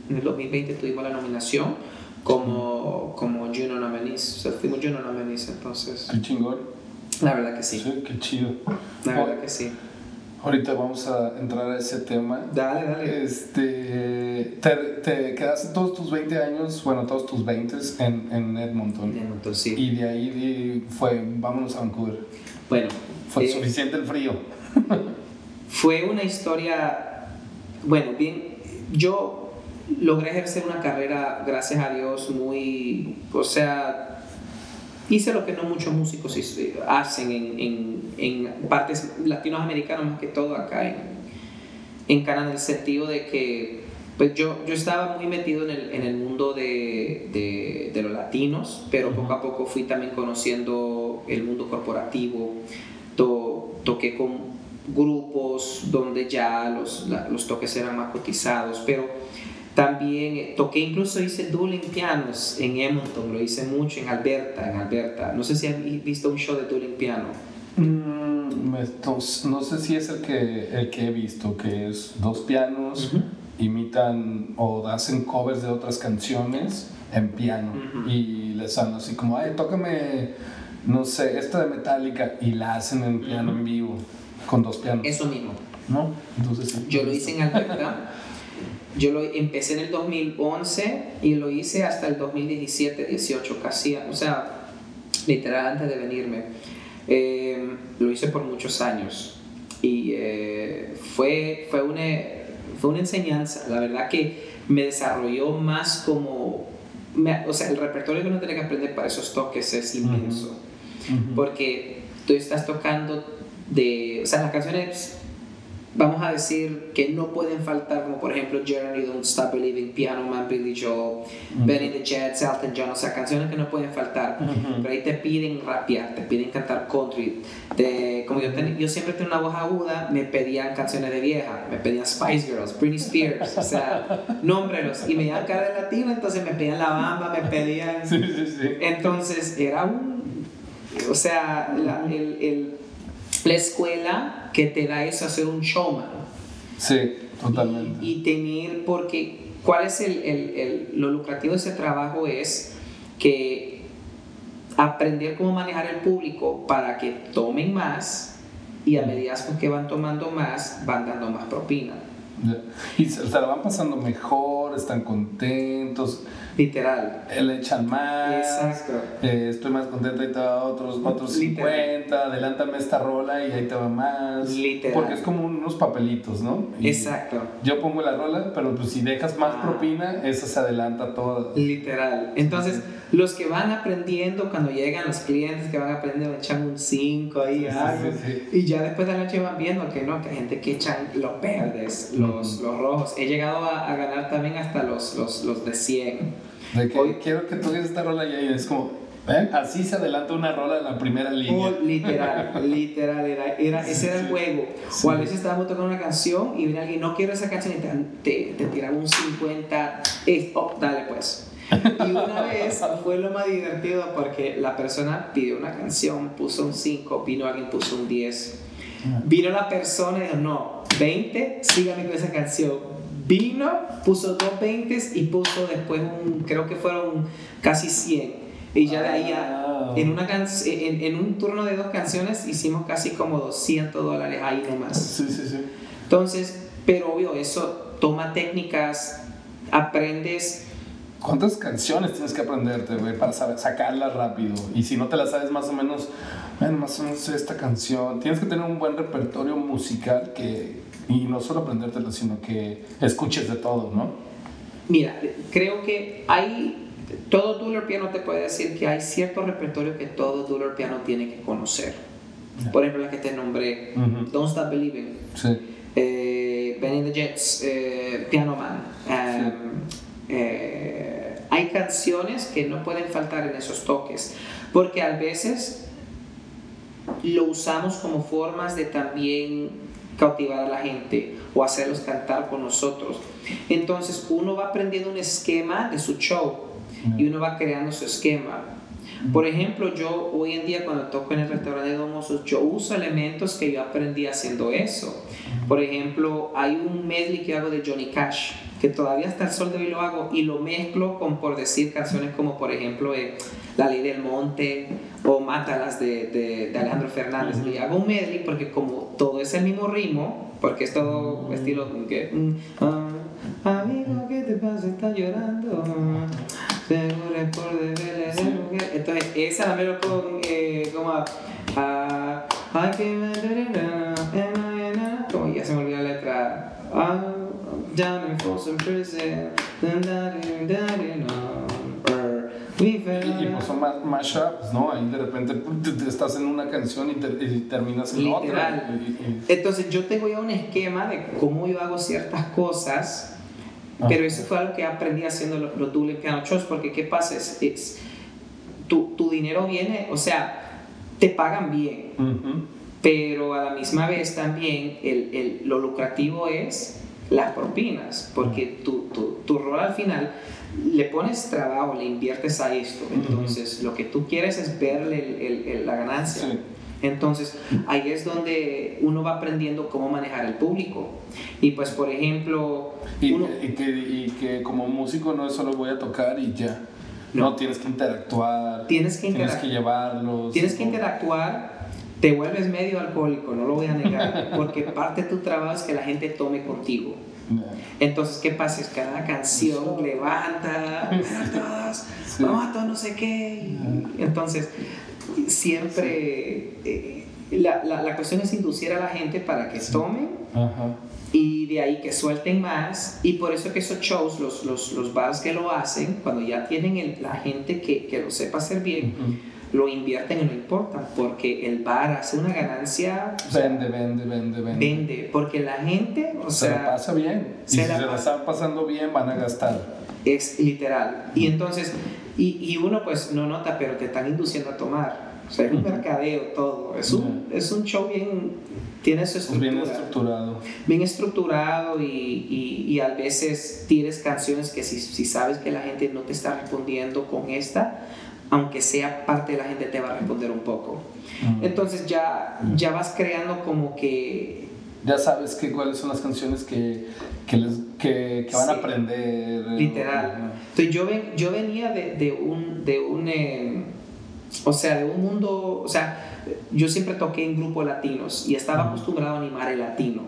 En el 2020 tuvimos la nominación como, como Juno nominees. O sea, fuimos Juno nominees entonces. Qué chingón. La verdad que sí. Sí, qué chido. La verdad que sí. Ahorita vamos a entrar a ese tema. Dale, dale. Este, te, te quedaste todos tus 20 años, bueno, todos tus 20 en, en Edmonton. Edmonton, sí. Y de ahí fue, vámonos a Vancouver. Bueno. Fue eh, suficiente el frío. fue una historia, bueno, bien, yo logré ejercer una carrera, gracias a Dios, muy, o sea, hice lo que no muchos músicos hacen en, en, en partes latinoamericanas, más que todo acá en, en Canadá, en el sentido de que pues yo, yo estaba muy metido en el, en el mundo de, de, de, los latinos, pero poco a poco fui también conociendo el mundo corporativo, to, toqué con grupos donde ya los, los toques eran más cotizados, pero también eh, toqué, incluso hice dueling pianos en Edmonton, lo hice mucho en Alberta, en Alberta. No sé si han visto un show de dueling piano. Mm, no, sé si es el que, el que he visto, que es dos pianos, imitan o hacen covers de otras canciones en piano y les dan así como, ay, tócame, no sé, esta de Metallica y la hacen en piano en vivo, con dos pianos. Eso mismo. ¿No? Entonces, Yo lo hice en Alberta. Yo lo empecé en el 2011 y lo hice hasta el 2017, 18, casi, o sea, literal antes de venirme. Eh, lo hice por muchos años y eh, fue, fue, una, fue una enseñanza, la verdad que me desarrolló más como, o sea, el repertorio que uno tiene que aprender para esos toques es inmenso, porque tú estás tocando de, o sea, las canciones vamos a decir que no pueden faltar, como por ejemplo Journey, Don't Stop Believing, Piano Man, Billy Joel, Benny the Jets, Elton John, o sea, canciones que no pueden faltar. Pero ahí te piden rapear, te piden cantar country. Te, como yo, yo siempre tengo una voz aguda, me pedían canciones de vieja, me pedían Spice Girls, Britney Spears, o sea, nómbrelos. Y me iban cara de latino, entonces me pedían La Bamba, me pedían. Sí, sí, sí. Entonces era un. O sea, la, el, el, la escuela que te da eso, hacer un showman. Sí, totalmente. Y, y tener, porque, ¿cuál es el, el, el, lo lucrativo de ese trabajo? Es que aprender cómo manejar el público para que tomen más y a medida que van tomando más, van dando más propina. Y se, se la van pasando mejor, están contentos. Literal. Le echan más. Exacto. Eh, estoy más contento, y te va otros, otros 50. Adelántame esta rola y ahí te va más. Literal. Porque es como unos papelitos, ¿no? Y Exacto. Yo pongo la rola, pero pues si dejas más Ah. propina, esa se adelanta toda. Literal. Entonces, los que van aprendiendo, cuando llegan los clientes que van aprendiendo, echan un 5 ahí, sí, Y ya después de la noche van viendo que no, que hay gente que echan los verdes, los, los rojos. He llegado a, a ganar también hasta los, los, los de 100. De que Hoy- quiero que toques esta rola y ahí es como, ¿ven? Así se adelanta una rola en la primera línea. Oh, literal, literal, era, era, ese era el juego. Sí. O a veces estábamos tocando una canción y viene alguien, no quiero esa canción y te, te, te tiran un 50, eh, oh, dale pues. Y una vez fue lo más divertido porque la persona pidió una canción, puso un 5, vino alguien, puso un 10. Vino la persona y dijo, no, 20, sígame con esa canción. Vino, puso dos 20 y puso después un, creo que fueron casi 100. Y ya de ahí a, Ah. en, una can- en, en un turno de dos canciones hicimos casi como 200 dólares ahí nomás. Sí, sí, sí. Entonces, pero obvio, eso toma técnicas, aprendes. ¿Cuántas canciones tienes que aprenderte, güey, para saber, sacarlas rápido? Y si no te las sabes más o menos, bueno, más o menos esta canción. Tienes que tener un buen repertorio musical que, y no solo aprendértelo, sino que escuches de todo, ¿no? Mira, creo que hay, todo dueler piano te puede decir que hay cierto repertorio que todo dueler piano tiene que conocer. Ya. Por ejemplo, la que te nombré, Ujú. Don't Stop Believing, Sí. eh, Benny the Jets, eh, Piano Man. um, eh, hay canciones que no pueden faltar en esos toques, porque a veces lo usamos como formas de también cautivar a la gente o hacerlos cantar con nosotros. Entonces uno va aprendiendo un esquema de su show y uno va creando su esquema. Por ejemplo, yo hoy en día cuando toco en el restaurante de Domosos, yo uso elementos que yo aprendí haciendo eso. Por ejemplo, hay un medley que hago de Johnny Cash, que todavía hasta el sol de hoy lo hago y lo mezclo con, por decir, canciones como por ejemplo eh, La Ley del Monte o Mátalas de, de, de Alejandro Fernández. Y hago un medley porque como todo es el mismo ritmo, porque es todo estilo como que... mm, ah, amigo, ¿qué te pasa? Estás llorando. Seguro es por deberle de mujer. Entonces, esa la mezclo con eh, como... ah, ay, que me como ya se me olvidó la letra. Ah, down in Folsom Prison. Y, y pues son ma- mashups, ¿no? Ahí de repente te- te estás en una canción y, te- y terminas en otra. Literal. Y- y- Entonces yo tengo ya un esquema de cómo yo hago ciertas cosas, Ah. pero eso fue algo que aprendí haciendo los, los Dueling Piano Shows, porque ¿qué pasa? Es, es- tu, tu dinero viene, o sea, te pagan bien, Ujú. pero a la misma vez también el, el- lo lucrativo es las propinas, porque tu, tu, tu rol al final le pones trabajo, le inviertes a esto, entonces lo que tú quieres es verle el- el- el- la ganancia. Sí. Entonces, ahí es donde uno va aprendiendo cómo manejar el público. Y pues, por ejemplo, Y, uno, y que, y que como músico no es solo voy a tocar y ya. No, No. tienes que interactuar. tienes que, Tienes interac- que llevarlos. tienes que interactuar, te vuelves medio alcohólico, no lo voy a negar, porque parte de tu trabajo es que la gente tome contigo. Entonces, ¿qué pasa? Es cada canción levanta, "Bueno, todos, Sí. vamos a todos no sé qué. entonces, siempre eh, la, la, la cuestión es inducir a la gente para que tomen Ajá. y de ahí que suelten más y por eso que esos shows, los, los, los bars que lo hacen, cuando ya tienen el- la gente que, que lo sepa hacer bien. Lo invierten y no importa, porque el bar hace una ganancia. Vende, vende, vende, vende. Vende, porque la gente, o se sea. la pasa bien. se y si la se la están pasando bien, van a gastar. Es literal. Y entonces, y, y uno pues no nota, pero te están induciendo a tomar. O sea, es un mercadeo todo. Es un, es un show bien, tiene su Es estructura. bien estructurado. bien estructurado y, y, y a veces tires canciones que si, si sabes que la gente no te está respondiendo con esta, aunque sea parte de la gente te va a responder un poco. Entonces ya, ya vas creando como que... ya sabes que, cuáles son las canciones que, que, les, que, que van a aprender. Literal. Entonces yo, ven, yo venía de, de un... De un eh, o sea, de un mundo... O sea, yo siempre toqué en grupos latinos y estaba acostumbrado a animar el latino.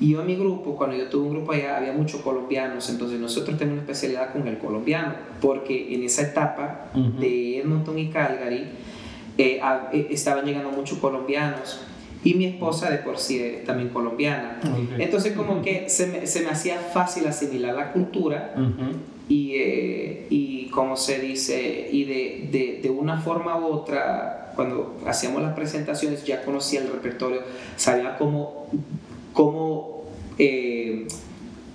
Y yo en mi grupo, cuando yo tuve un grupo allá, había muchos colombianos, entonces nosotros tenemos una especialidad con el colombiano, porque en esa etapa de Edmonton y Calgary eh, a- eh, estaban llegando muchos colombianos. Y mi esposa de por sí es también colombiana. Entonces como que se me, se me hacía fácil asimilar la cultura y, eh, y como se dice, y de, de, de una forma u otra, cuando hacíamos las presentaciones ya conocía el repertorio, sabía cómo, cómo eh,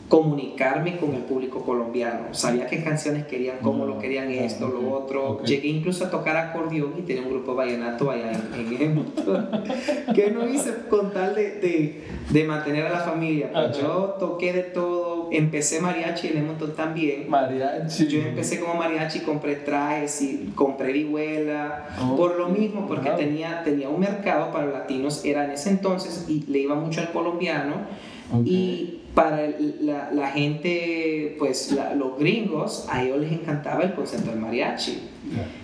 comunicarme con el público colombiano, sabía qué canciones querían, cómo lo querían, Ah, esto, lo otro. ok. Llegué incluso a tocar acordeón y tenía un grupo vallenato allá en, Edmonton, que no hice con tal de, de, de mantener a la familia. Pues Ajá. yo toqué de todo, empecé mariachi en Edmonton también. Mariachi. Yo empecé como mariachi, compré trajes y compré vihuela, Oh, por lo mismo, porque wow. tenía, tenía un mercado para latinos, era en ese entonces y le iba mucho al colombiano Ok. y para la, la gente, pues la- los gringos, a ellos les encantaba el concepto del mariachi.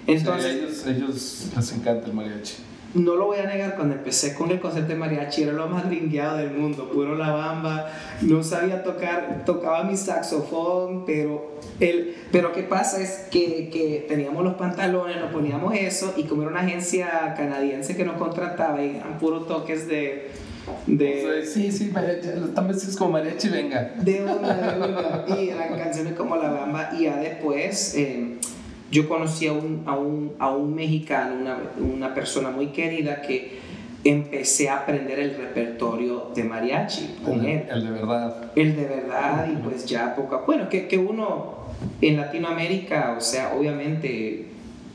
Entonces- Sí, ellos, ellos les encanta el mariachi. No lo voy a negar, cuando empecé con el concepto de mariachi era lo más gringueado del mundo, puro la bamba, no sabía tocar, tocaba mi saxofón, pero, el, pero qué pasa es que, que teníamos los pantalones, nos poníamos eso y como era una agencia canadiense que nos contrataba y eran puros toques de... de O sea, sí, sí, mariachi. Están vestidos como mariachi, venga. de una, de una. Y eran canciones como La Bamba. Y ya después eh, yo conocí a un, a un, a un mexicano, una, una persona muy querida que empecé a aprender el repertorio de mariachi con El, él. el de verdad. El de verdad y pues ya poco a Bueno, que, que uno en Latinoamérica, o sea, obviamente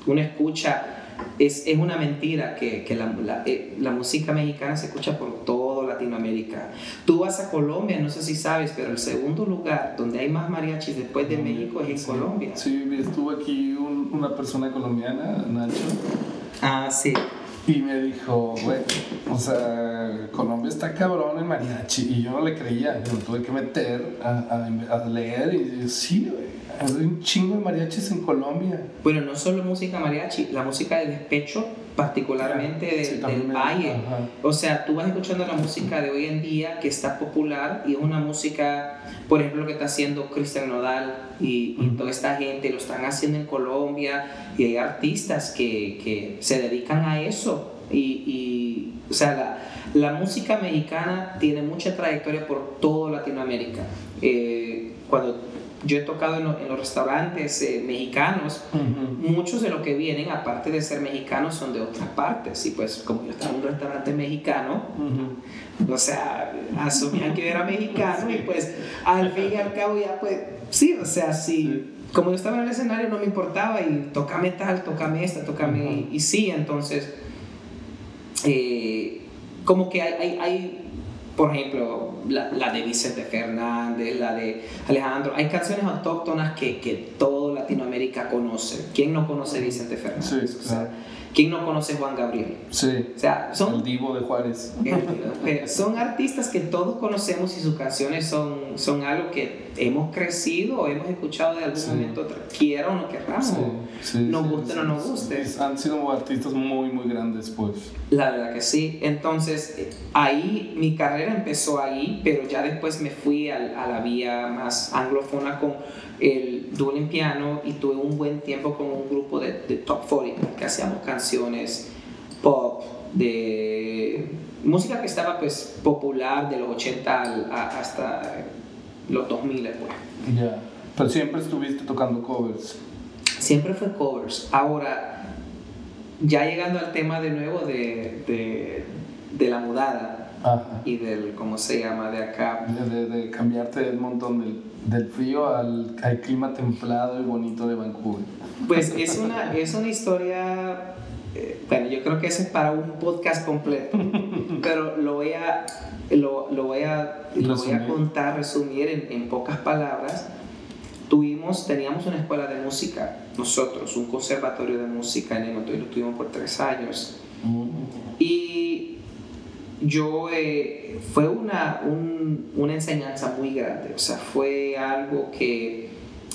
uno escucha... Es, es una mentira que, que la, la, eh, la música mexicana se escucha por todo Tú vas a Colombia, no sé si sabes, pero el segundo lugar donde hay más mariachis después de México es en Sí. Colombia. Sí, estuvo aquí un- una persona colombiana, Nacho, Ah, sí. y me dijo, güey, o sea, Colombia está cabrón en mariachi. Y yo no le creía, yo me tuve que meter a, a- a leer y dije, sí, güey, hay un chingo de mariachis en Colombia. Bueno, no solo música mariachi, la música de despecho, particularmente Sí, del valle. ajá. O sea, tú vas escuchando la música de hoy en día que está popular y es una música, por ejemplo, lo que está haciendo Cristian Nodal y, toda esta gente, lo están haciendo en Colombia y hay artistas que, que se dedican a eso. Y, y, o sea, la, la música mexicana tiene mucha trayectoria por toda Latinoamérica. Eh, cuando yo he tocado en, lo- en los restaurantes eh, mexicanos, Ujú. muchos de los que vienen, aparte de ser mexicanos, son de otras partes. Y pues, como yo estaba en un restaurante mexicano, Ujú. o sea, asumían que yo era mexicano y pues, al fin y al cabo, ya pues, sí, o sea, sí. Sí. Como yo estaba en el escenario, no me importaba y tocame tal, tocame esta, tocame. Ujú. y, y sí, entonces, eh, como que hay, hay, hay, por ejemplo, la, la de Vicente Fernández, la de Alejandro, hay canciones autóctonas que, que todo Latinoamérica conoce. ¿Quién no conoce Vicente Fernández? Sí, O sea, claro. ¿Quién no conoce Juan Gabriel? Sí, O sea, son el divo de Juárez. son artistas que todos conocemos y sus canciones son, son algo que hemos crecido o hemos escuchado de algún Sí. momento, quiera o no querramos. Sí, sí, nos guste o no nos guste. sí. Han sido artistas muy, muy grandes, pues. La verdad que sí. Entonces, ahí mi carrera empezó ahí, pero ya después me fui al- a, la vía más anglofona con el dual en piano y tuve un buen tiempo con un grupo de, de top 40 que hacíamos canciones pop, de música que estaba pues popular de los 80 al- a- hasta los 2000 pues. Ya. Pero siempre estuviste tocando covers. Siempre fue covers. Ahora, ya llegando al tema de nuevo de, de, de la mudada Ajá. y del, ¿cómo se llama? De acá. De, de- de cambiarte un montón del, del frío al, al clima templado y bonito de Vancouver. Pues es una, es una historia, eh, bueno, yo creo que ese es para un podcast completo, pero lo voy a, lo, lo voy a, lo voy a contar, resumir en, en pocas palabras. Tuvimos, teníamos una escuela de música, nosotros, un conservatorio de música en Edmonton, y lo tuvimos por tres años. Y yo, eh, fue una, un- una enseñanza muy grande, o sea, fue algo que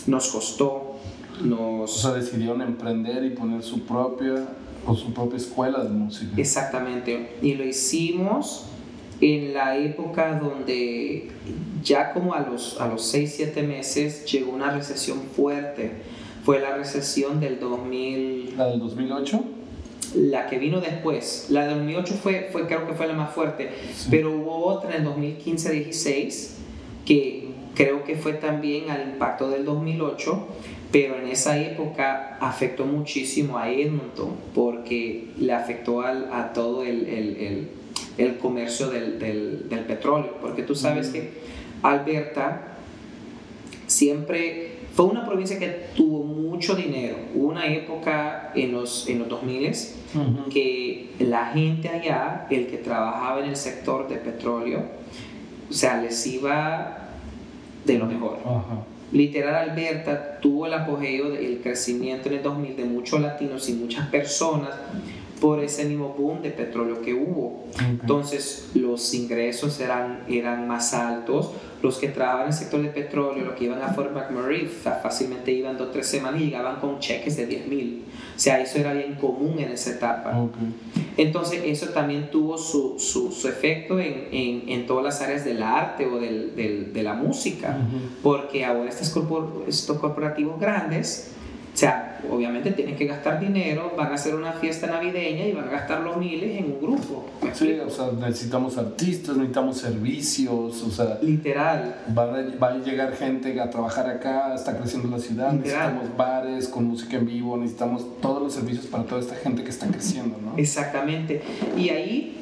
nos costó, O nos... sea, decidieron emprender y poner su propia o su propia escuela de música. Exactamente, y lo hicimos en la época donde ya como a los, a los 6, 7 meses llegó una recesión fuerte. Fue la recesión del 2000, La del 2008. La que vino después. La del 2008 fue, fue creo que fue la más fuerte, Sí. pero hubo otra en 2015-16 que creo que fue también al impacto del 2008, pero en esa época afectó muchísimo a Edmonton porque le afectó al- a todo el, el- el- el comercio del, del- del petróleo, porque tú sabes Mm. que Alberta siempre fue una provincia que tuvo mucho dinero. Hubo una época en los, en los 2000 Ujú. que la gente allá, el que trabajaba en el sector de petróleo, o sea, les iba de lo mejor. Ajá. Literal, Alberta tuvo el apogeo del crecimiento en el 2000 de muchos latinos y muchas personas por ese mismo boom de petróleo que hubo. Ok. Entonces, los ingresos eran, eran más altos. Los que trabajaban en el sector de petróleo, los que iban a Fort McMurray, fácilmente iban dos o tres semanas y llegaban con cheques de 10 mil. O sea, eso era bien común en esa etapa. Ok. Entonces, eso también tuvo su, su, su efecto en, en, en todas las áreas del arte o del, del- de la música. Ujú. Porque ahora estos, corpor- estos corporativos grandes, o sea, obviamente tienen que gastar dinero, van a hacer una fiesta navideña y van a gastar los miles en un grupo. ¿Me Sí, o sea, necesitamos artistas, necesitamos servicios, o sea, Literal. va a, va a llegar gente a trabajar acá, está creciendo la ciudad, Literal. necesitamos bares con música en vivo, necesitamos todos los servicios para toda esta gente que está creciendo, ¿no? Exactamente. Y ahí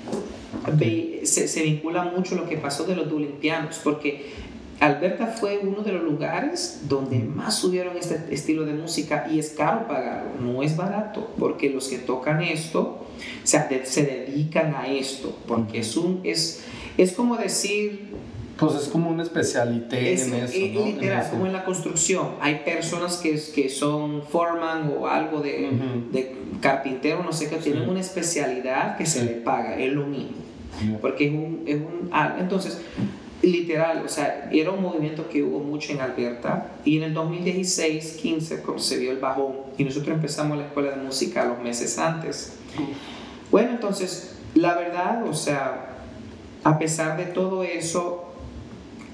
ve- se, se vincula mucho lo que pasó de los dueling pianos, porque Alberta fue uno de los lugares donde más subieron este estilo de música y es caro pagarlo, no es barato, porque los que tocan esto, o sea, de- se dedican a esto, porque es un, es, es como decir, Pues es como una especialité es, en eso, ¿no? Literal, como en la construcción, hay personas que, que son foreman o algo de, de carpintero, no sé qué, tienen Sí. una especialidad que se le paga, es lo mismo, porque es un, es un ah, entonces, literal, o sea, era un movimiento que hubo mucho en Alberta y en el 2016-15 como se vio el bajón y nosotros empezamos la escuela de música los meses antes. Bueno, entonces, la verdad, o sea, a pesar de todo eso,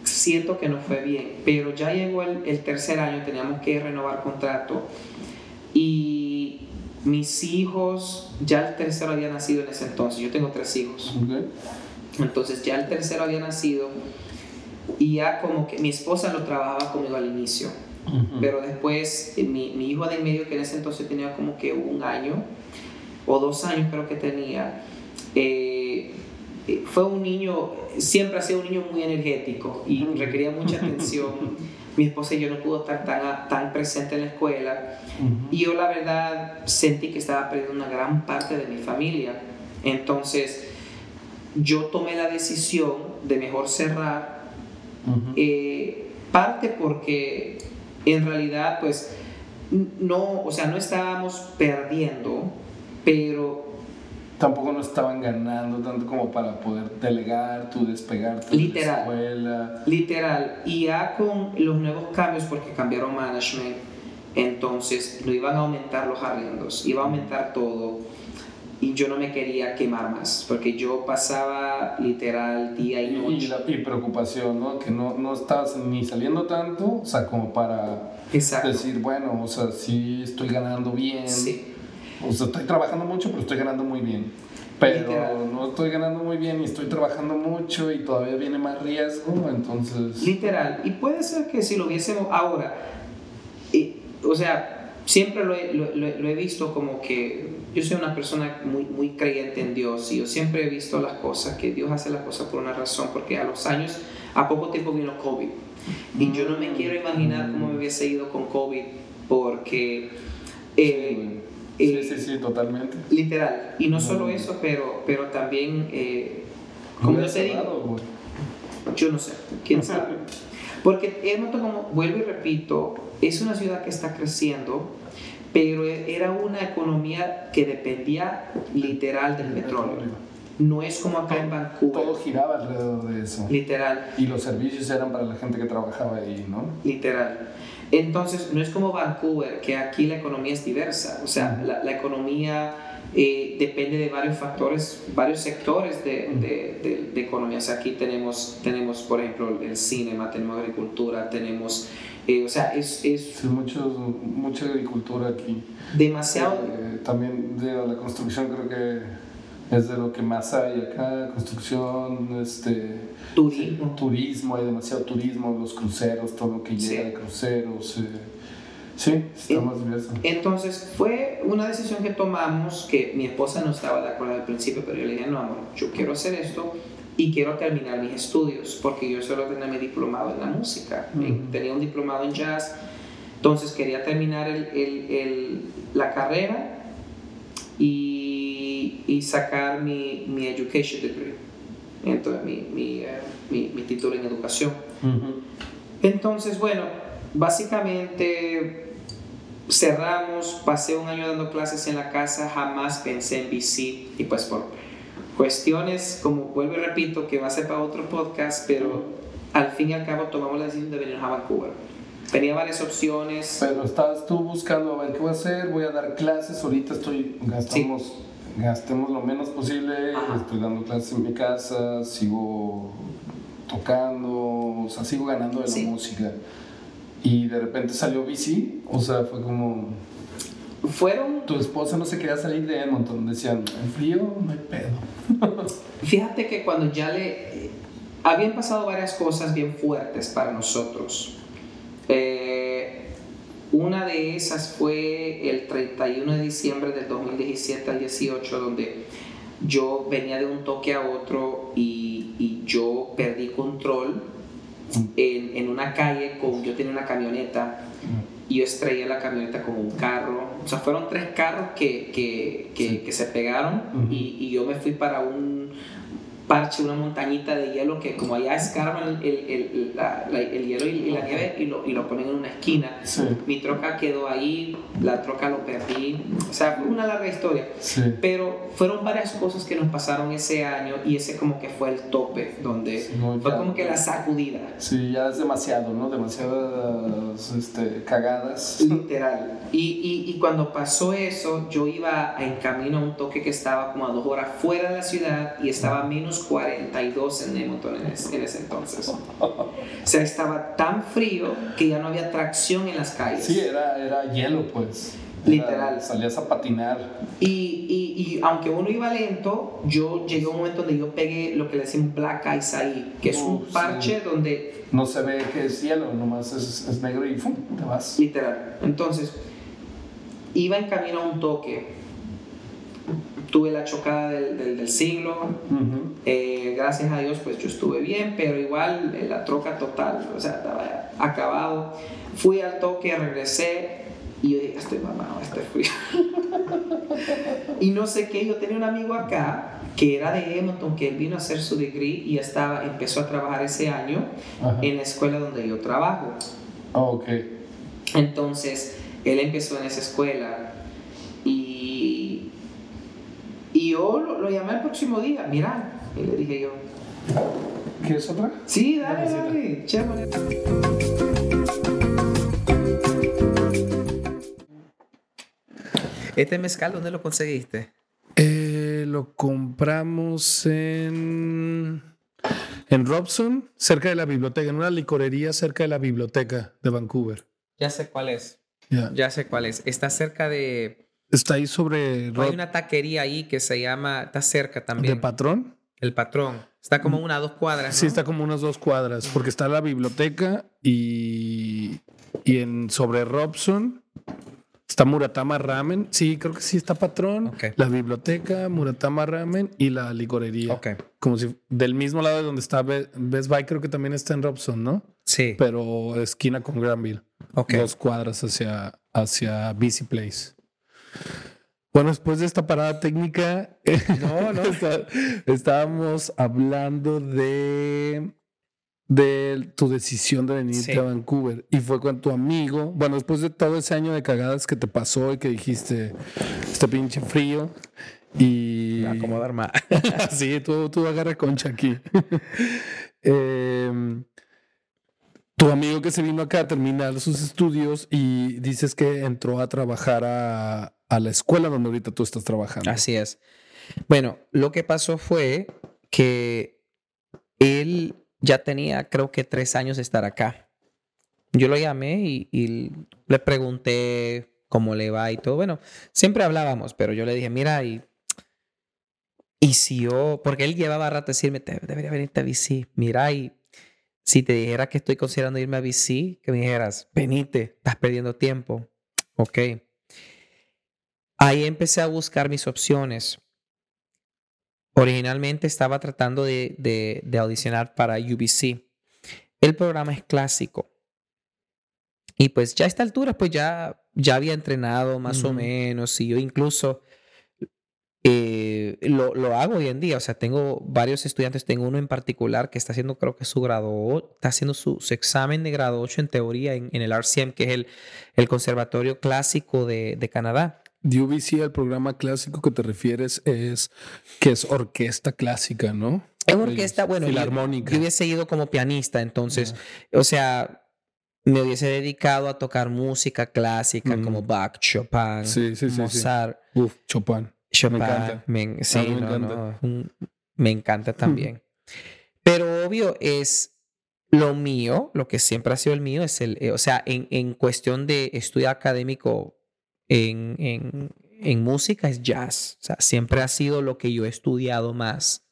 siento que no fue bien, pero ya llegó el, tercer año, teníamos que renovar contrato y mis hijos, ya el tercero había nacido en ese entonces, yo tengo tres hijos, Ok. Entonces ya el tercero había nacido y ya como que mi esposa lo trabajaba conmigo al inicio, pero después eh, mi, mi hijo de en medio, que en ese entonces tenía como que un año o dos años creo que tenía, eh, eh, fue un niño, siempre ha sido un niño muy energético y requería mucha atención. Mi esposa y yo no pudo estar tan, tan presente en la escuela. Y yo la verdad sentí que estaba perdiendo una gran parte de mi familia. Entonces yo tomé la decisión de mejor cerrar eh, parte porque en realidad pues no, o sea, no estábamos perdiendo, pero Tampoco no estaban ganando tanto como para poder delegar, tú despegarte de Literal. la escuela. literal, y ya con los nuevos cambios porque cambiaron management, entonces no iban a aumentar los arriendos, iba a aumentar todo y yo no me quería quemar más porque yo pasaba literal día y Y, y noche. la- y preocupación, ¿no? Que no, no estabas ni saliendo tanto, o sea, como para Exacto. decir, bueno, o sea, sí estoy ganando bien. Sí. O sea, estoy trabajando mucho, pero estoy ganando muy bien. Pero Literal. no estoy ganando muy bien y estoy trabajando mucho y todavía viene más riesgo, entonces... Literal. Y puede ser que si lo viésemos ahora, eh, o sea, siempre lo he, lo, lo he, visto como que yo soy una persona muy, muy creyente en Dios y yo siempre he visto las cosas, que Dios hace las cosas por una razón, porque a los años, a poco tiempo vino COVID. Y yo no me quiero imaginar cómo me hubiese ido con COVID, porque... Eh, sí, sí, sí, totalmente. Literal. Y no solo eso, pero, pero también, eh, como yo te digo, yo no sé, quién sabe. Porque Edmonton, como vuelvo y repito, es una ciudad que está creciendo, pero era una economía que dependía literal del petróleo. No es como acá en Vancouver. Todo giraba alrededor de eso. Literal. Y los servicios eran para la gente que trabajaba ahí, ¿no? Literal. Entonces, no es como Vancouver, que aquí la economía es diversa. O sea, la, la economía eh, depende de varios factores, varios sectores de, de, de, economía. O sea, aquí tenemos, tenemos, por ejemplo, el cinema, tenemos agricultura, tenemos... Eh, o sea, es... es sí, mucho, mucha agricultura aquí. Demasiado. Eh, también de la construcción creo que es de lo que más hay acá, construcción, este... Turismo. turismo, hay demasiado turismo, los cruceros, todo lo que llega de cruceros. Sí, estamos diversos. Entonces fue una decisión que tomamos que mi esposa no estaba de acuerdo al principio, pero yo le dije, no, amor, yo quiero hacer esto y quiero terminar mis estudios, porque yo solo tenía mi diplomado en la música, tenía un diplomado en jazz, entonces quería terminar el, el, el, la carrera y, y sacar mi, mi, education degree, entonces mi, mi, eh, mi, mi título en educación. Entonces, bueno, básicamente cerramos, pasé un año dando clases en la casa, jamás pensé en BC y pues por cuestiones, como vuelvo y repito, que va a ser para otro podcast, pero al fin y al cabo tomamos la decisión de venir a Vancouver. Tenía varias opciones. Pero estabas tú buscando a ver qué voy a hacer, voy a dar clases, ahorita estoy, gastamos, gastemos lo menos posible, estoy dando clases en mi casa, sigo tocando, o sea, sigo ganando de la música. Y de repente salió bici, o sea, fue como... Fueron... Tu esposa no se quería salir de Edmonton, decían, el frío no hay pedo. Fíjate que cuando ya le... Habían pasado varias cosas bien fuertes para nosotros. Eh, una de esas fue el 31 de diciembre del 2017 al 18, donde yo venía de un toque a otro y, y yo perdí control en, en, una calle con, yo tenía una camioneta y yo estrellé la camioneta con un carro. O sea, fueron tres carros que, que, que, que se pegaron y, y, yo me fui para un, parche, una montañita de hielo que como allá escarban el, el, el hielo y, la nieve y lo, y lo, ponen en una esquina. Mi troca quedó ahí, la troca lo perdí. O sea, fue una larga historia. Pero fueron varias cosas que nos pasaron ese año y ese como que fue el tope, donde fue como que la sacudida. Sí, ya es demasiado, ¿no? Demasiadas este, cagadas. Literal. Y, y, y cuando pasó eso, yo iba en camino a un toque que estaba como a dos horas fuera de la ciudad y estaba menos 42 en Edmonton en, ese entonces. O sea, estaba tan frío que ya no había tracción en las calles. Sí, era, era hielo, pues. Literal. Salías a patinar. Y, y, y, aunque uno iba lento, yo llegué a un momento donde yo pegué lo que le decimos black ice ahí, que es un parche donde... No se ve que es hielo, nomás es, es negro y ¡fum! te vas. Literal. Entonces, iba en camino a un toque tuve la chocada del, del, siglo. Eh, gracias a Dios, pues yo estuve bien, pero igual eh, la troca total, o sea, estaba acabado. Fui al toque, regresé y yo dije, estoy mamado, estoy frío. y no sé qué, yo tenía un amigo acá que era de Edmonton, que él vino a hacer su degree y estaba, empezó a trabajar ese año en la escuela donde yo trabajo. Oh, ok. Entonces, él empezó en esa escuela y yo lo, llamé el próximo día, mira, y le dije yo. ¿Quieres otra? Sí, dale, dale, chévere. ¿Este mezcal dónde lo conseguiste? Eh, lo compramos en, en Robson, cerca de la biblioteca, en una licorería cerca de la biblioteca de Vancouver. Ya sé cuál es. Ya sé cuál es. Está cerca de Está ahí sobre... Hay una taquería ahí que se llama, está cerca también. ¿De patrón? El patrón. Está como unas dos cuadras. Sí, está como unas dos cuadras, porque está la biblioteca y, y en sobre Robson Está Muratama Ramen. Sí, creo que sí está Patrón. La biblioteca, Muratama Ramen y la licorería. Ok. Como si del mismo lado de donde está Best Buy, creo que también está en Robson, ¿no? Sí. Pero esquina con Granville. Ok. Dos cuadras hacia, hacia Busy Place. Bueno, después de esta parada técnica, no, no. estábamos hablando de de tu decisión de venirte a Vancouver y fue con tu amigo, bueno, después de todo ese año de cagadas que te pasó y que dijiste, este pinche frío y... Me acomodar más. sí, tú, tú agarra concha aquí. Em, tu amigo que se vino acá a terminar sus estudios y dices que entró a trabajar a, a la escuela donde ahorita tú estás trabajando. Así es. Bueno, lo que pasó fue que él ya tenía creo que tres años de estar acá. Yo lo llamé y, le pregunté cómo le va y todo. Bueno, siempre hablábamos, pero yo le dije, mira, y, y si yo, porque él llevaba rato decirme, debería venirte a BC. Mira, y si te dijera que estoy considerando irme a BC, que me dijeras, venite, estás perdiendo tiempo. Ok. Ahí empecé a buscar mis opciones. Originalmente estaba tratando de, audicionar para UBC. El programa es clásico. Y pues ya a esta altura, pues ya, ya había entrenado más o menos. Y yo incluso eh, lo, hago hoy en día. O sea, tengo varios estudiantes. Tengo uno en particular que está haciendo, creo que su grado, está haciendo su, examen de grado 8 en teoría en, el RCM, que es el, el Conservatorio Clásico de, de Canadá. UBC, el programa clásico que te refieres, es que es orquesta clásica, ¿no? Es orquesta, bueno, filarmónica. Yo, hubiese ido como pianista, entonces, o sea, me hubiese dedicado a tocar música clásica como Bach, Chopin, Mozart. Uf, Chopin. Chopin. Me encanta. sí, me, encanta. me encanta también. Pero obvio es lo mío, lo que siempre ha sido el mío, es el, eh, o sea, en, en cuestión de estudio académico en, en, música es jazz. O sea, siempre ha sido lo que yo he estudiado más.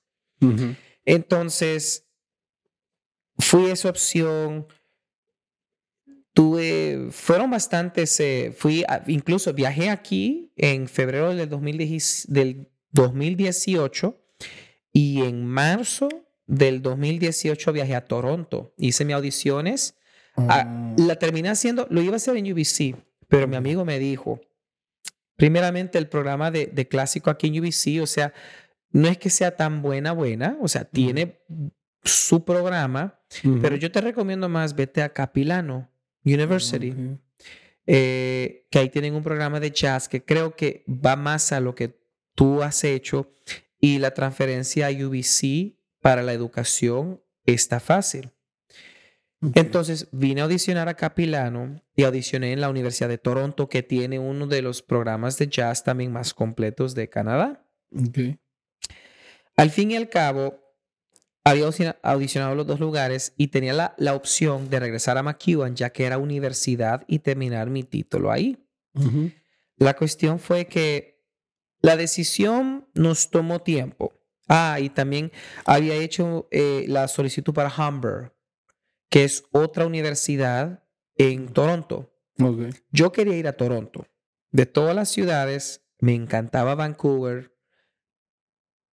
Entonces, fui esa opción. Tuve, fueron bastantes, eh, fui, incluso viajé aquí en febrero del, del 2018 y en marzo del 2018 viajé a Toronto. Hice mis audiciones. Ah, oh. la terminé haciendo, lo iba a hacer en UBC, pero mi amigo me dijo, primeramente el programa de, clásico aquí en UBC, o sea, no es que sea tan buena, buena, o sea, tiene su programa, pero yo te recomiendo más, vete a Capilano University, eh, que ahí tienen un programa de jazz que creo que va más a lo que tú has hecho y la transferencia a UBC para la educación está fácil. Entonces vine a audicionar a Capilano y audicioné en la Universidad de Toronto, que tiene uno de los programas de jazz también más completos de Canadá. Al fin y al cabo, había audicionado los dos lugares y tenía la, opción de regresar a McEwan, ya que era universidad, y terminar mi título ahí. La cuestión fue que la decisión nos tomó tiempo. Ah, y también había hecho eh, la solicitud para Hamburg que es otra universidad en Toronto. Yo quería ir a Toronto. De todas las ciudades, me encantaba Vancouver.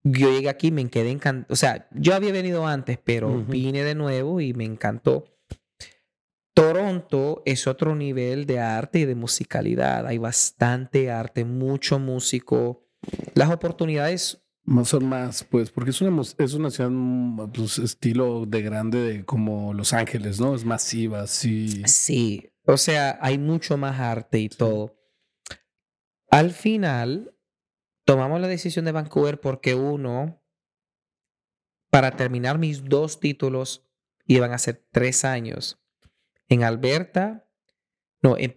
Yo llegué aquí, me quedé encantado. O sea, yo había venido antes, pero vine de nuevo y me encantó. Toronto es otro nivel de arte y de musicalidad. Hay bastante arte, mucho músico. Las oportunidades son más, pues, porque es una, es una ciudad, mm, pues, estilo de grande de como Los Ángeles, ¿no? Es masiva, sí. Sí, o sea, hay mucho más arte y todo. Al final, tomamos la decisión de Vancouver porque uno, para terminar mis dos títulos, iban a ser tres años. En Alberta, no, en,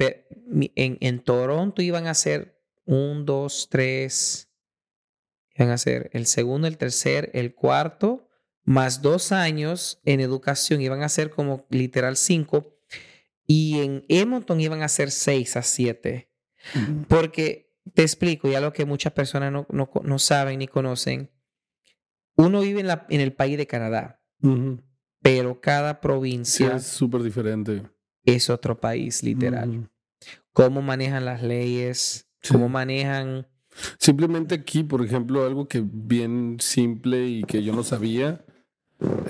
en, en Toronto iban a ser un, dos, tres, Iban a ser el segundo, el tercer, el cuarto, más dos años en educación, iban a ser como literal cinco. Y en Edmonton iban a ser seis a siete. Porque te explico, ya lo que muchas personas no, no, saben ni conocen. Uno vive en, la, en el país de Canadá, pero cada provincia es súper diferente. Es otro país, literal. cómo manejan las leyes, Sí. cómo manejan... Simplemente aquí, por ejemplo, algo que bien simple y que yo no sabía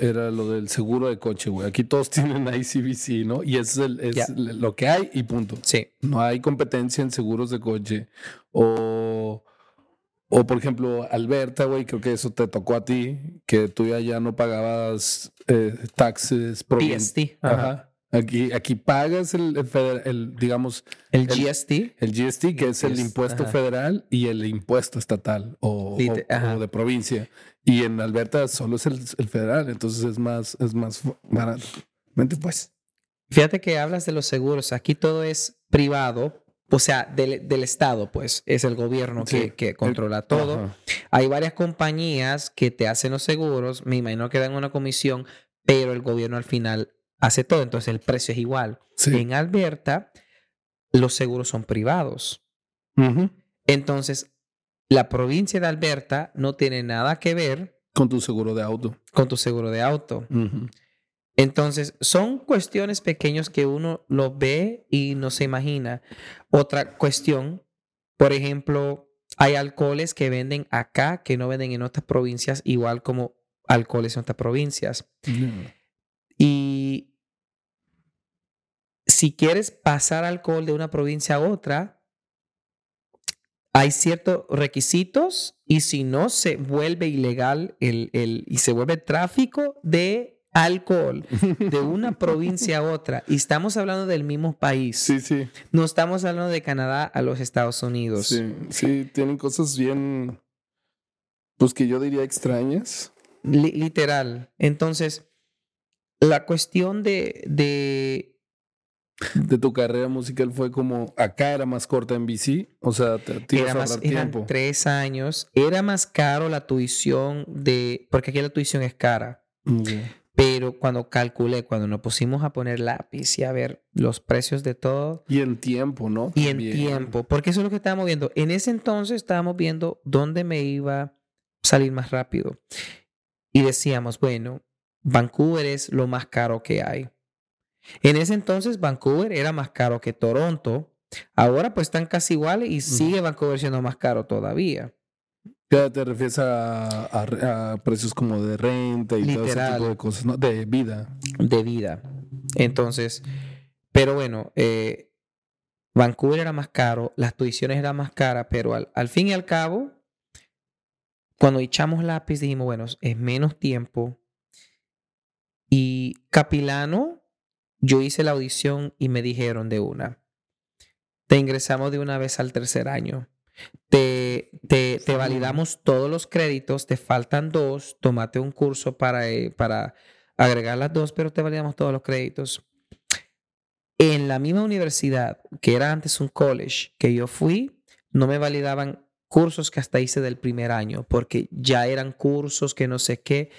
era lo del seguro de coche, güey. Aquí todos tienen ICBC, ¿no? Y es, el- es lo que hay y punto. Sí, No hay competencia en seguros de coche. O, o por ejemplo, Alberta, güey, creo que eso te tocó a ti, que tú ya, ya no pagabas eh, taxes. PST, ajá. Ajá. Aquí, aquí pagas el, el el, digamos, el GST. el GST, que es el Es- impuesto ajá. federal y el impuesto estatal o, Lite- o- de provincia. Y en Alberta solo es el, federal, entonces es más, es más barato. Vente, pues. Fíjate que hablas de los seguros, aquí todo es privado, o sea, del, del Estado, pues, es el gobierno que, Sí. que controla todo. Ajá. Hay varias compañías que te hacen los seguros, me imagino que dan una comisión, pero el gobierno al final hace todo, entonces el precio es igual. Sí. En Alberta, los seguros son privados. Entonces, la provincia de Alberta no tiene nada que ver Con tu seguro de auto. con tu seguro de auto. Entonces, son cuestiones pequeñas que uno lo ve y no se imagina. Otra cuestión, por ejemplo, hay alcoholes que venden acá que no venden en otras provincias, igual como alcoholes en otras provincias. Y si quieres pasar alcohol de una provincia a otra, hay ciertos requisitos y si no, se vuelve ilegal el, el- y se vuelve tráfico de alcohol de una provincia a otra. Y estamos hablando del mismo país. Sí, sí. No estamos hablando de Canadá a los Estados Unidos. Sí, sí, tienen cosas bien, pues que yo diría extrañas. Li- literal. Entonces, la cuestión de, de De tu carrera musical fue como, acá era más corta en bici, o sea, te, te ibas era a más, eran tiempo. tres años. Era más caro la tuición de, porque aquí la tuición es cara. Ok. Pero cuando calculé, cuando nos pusimos a poner lápiz y a ver los precios de todo, Y en tiempo, ¿no? y en También. tiempo, porque eso es lo que estábamos viendo. En ese entonces estábamos viendo dónde me iba a salir más rápido. Y decíamos, bueno, Vancouver es lo más caro que hay. En ese entonces Vancouver era más caro que Toronto. Ahora pues están casi iguales y sigue Vancouver siendo más caro todavía. Ya te refieres a, a- a precios como de renta y todo ese tipo de cosas, ¿no? De vida. de vida. Entonces, pero bueno, eh, Vancouver era más caro, las tuiciones eran más caras, pero al, al fin y al cabo, cuando echamos lápiz dijimos, bueno, es menos tiempo. Y Capilano, yo hice la audición y me dijeron de una, te ingresamos de una vez al tercer año. Te, te, te validamos todos los créditos, te faltan dos, tómate un curso para, eh, para agregar las dos, pero te validamos todos los créditos. En la misma universidad, que era antes un college, que yo fui, no me validaban cursos que hasta hice del primer año, porque ya eran cursos que no sé qué,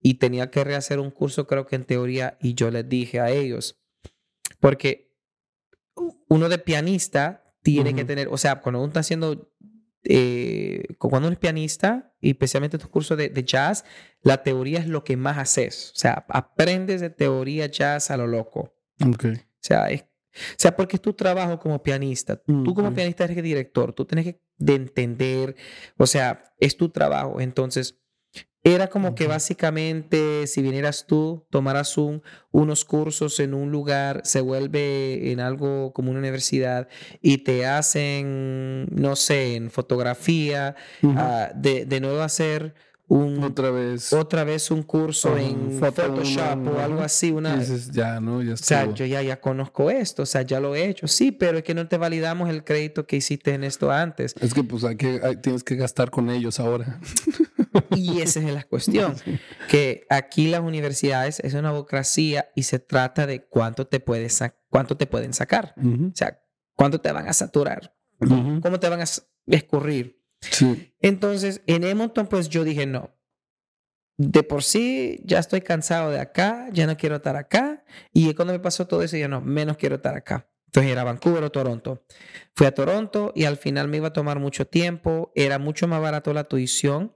y tenía que rehacer un curso, creo que en teoría, y yo les dije a ellos, porque uno de pianista tiene que tener, o sea, cuando uno está haciendo, eh, cuando uno es pianista, y especialmente tus cursos de, de jazz, la teoría es lo que más haces. O sea, aprendes de teoría jazz a lo loco. Ok. O sea, es, o sea, porque es tu trabajo como pianista. Tú como pianista eres el director, tú tienes que de entender, o sea, es tu trabajo. Entonces, era como que básicamente si vinieras tú, tomaras un, unos cursos en un lugar, se vuelve en algo como una universidad y te hacen, no sé, en fotografía, ah, de, de nuevo hacer un, Otra vez. otra vez un curso en Photoshop o algo así, una, Dices, ya, ¿no? Ya o sea, estuvo. yo ya, ya conozco esto, o sea, ya lo he hecho. Sí, pero es que no te validamos el crédito que hiciste en esto antes. Es que pues hay que, hay- tienes que gastar con ellos ahora. Y esa es la cuestión, que aquí las universidades es una burocracia y se trata de cuánto te, puedes cuánto te pueden sacar. Ujú. O sea, cuánto te van a saturar, Ujú. cómo te van a escurrir. Sí. Entonces, en Edmonton, pues yo dije, no. De por sí, ya estoy cansado de acá, ya no quiero estar acá. Y cuando me pasó todo eso, yo no, menos quiero estar acá. Entonces era Vancouver o Toronto. Fui a Toronto y al final me iba a tomar mucho tiempo. Era mucho más barato la tuición.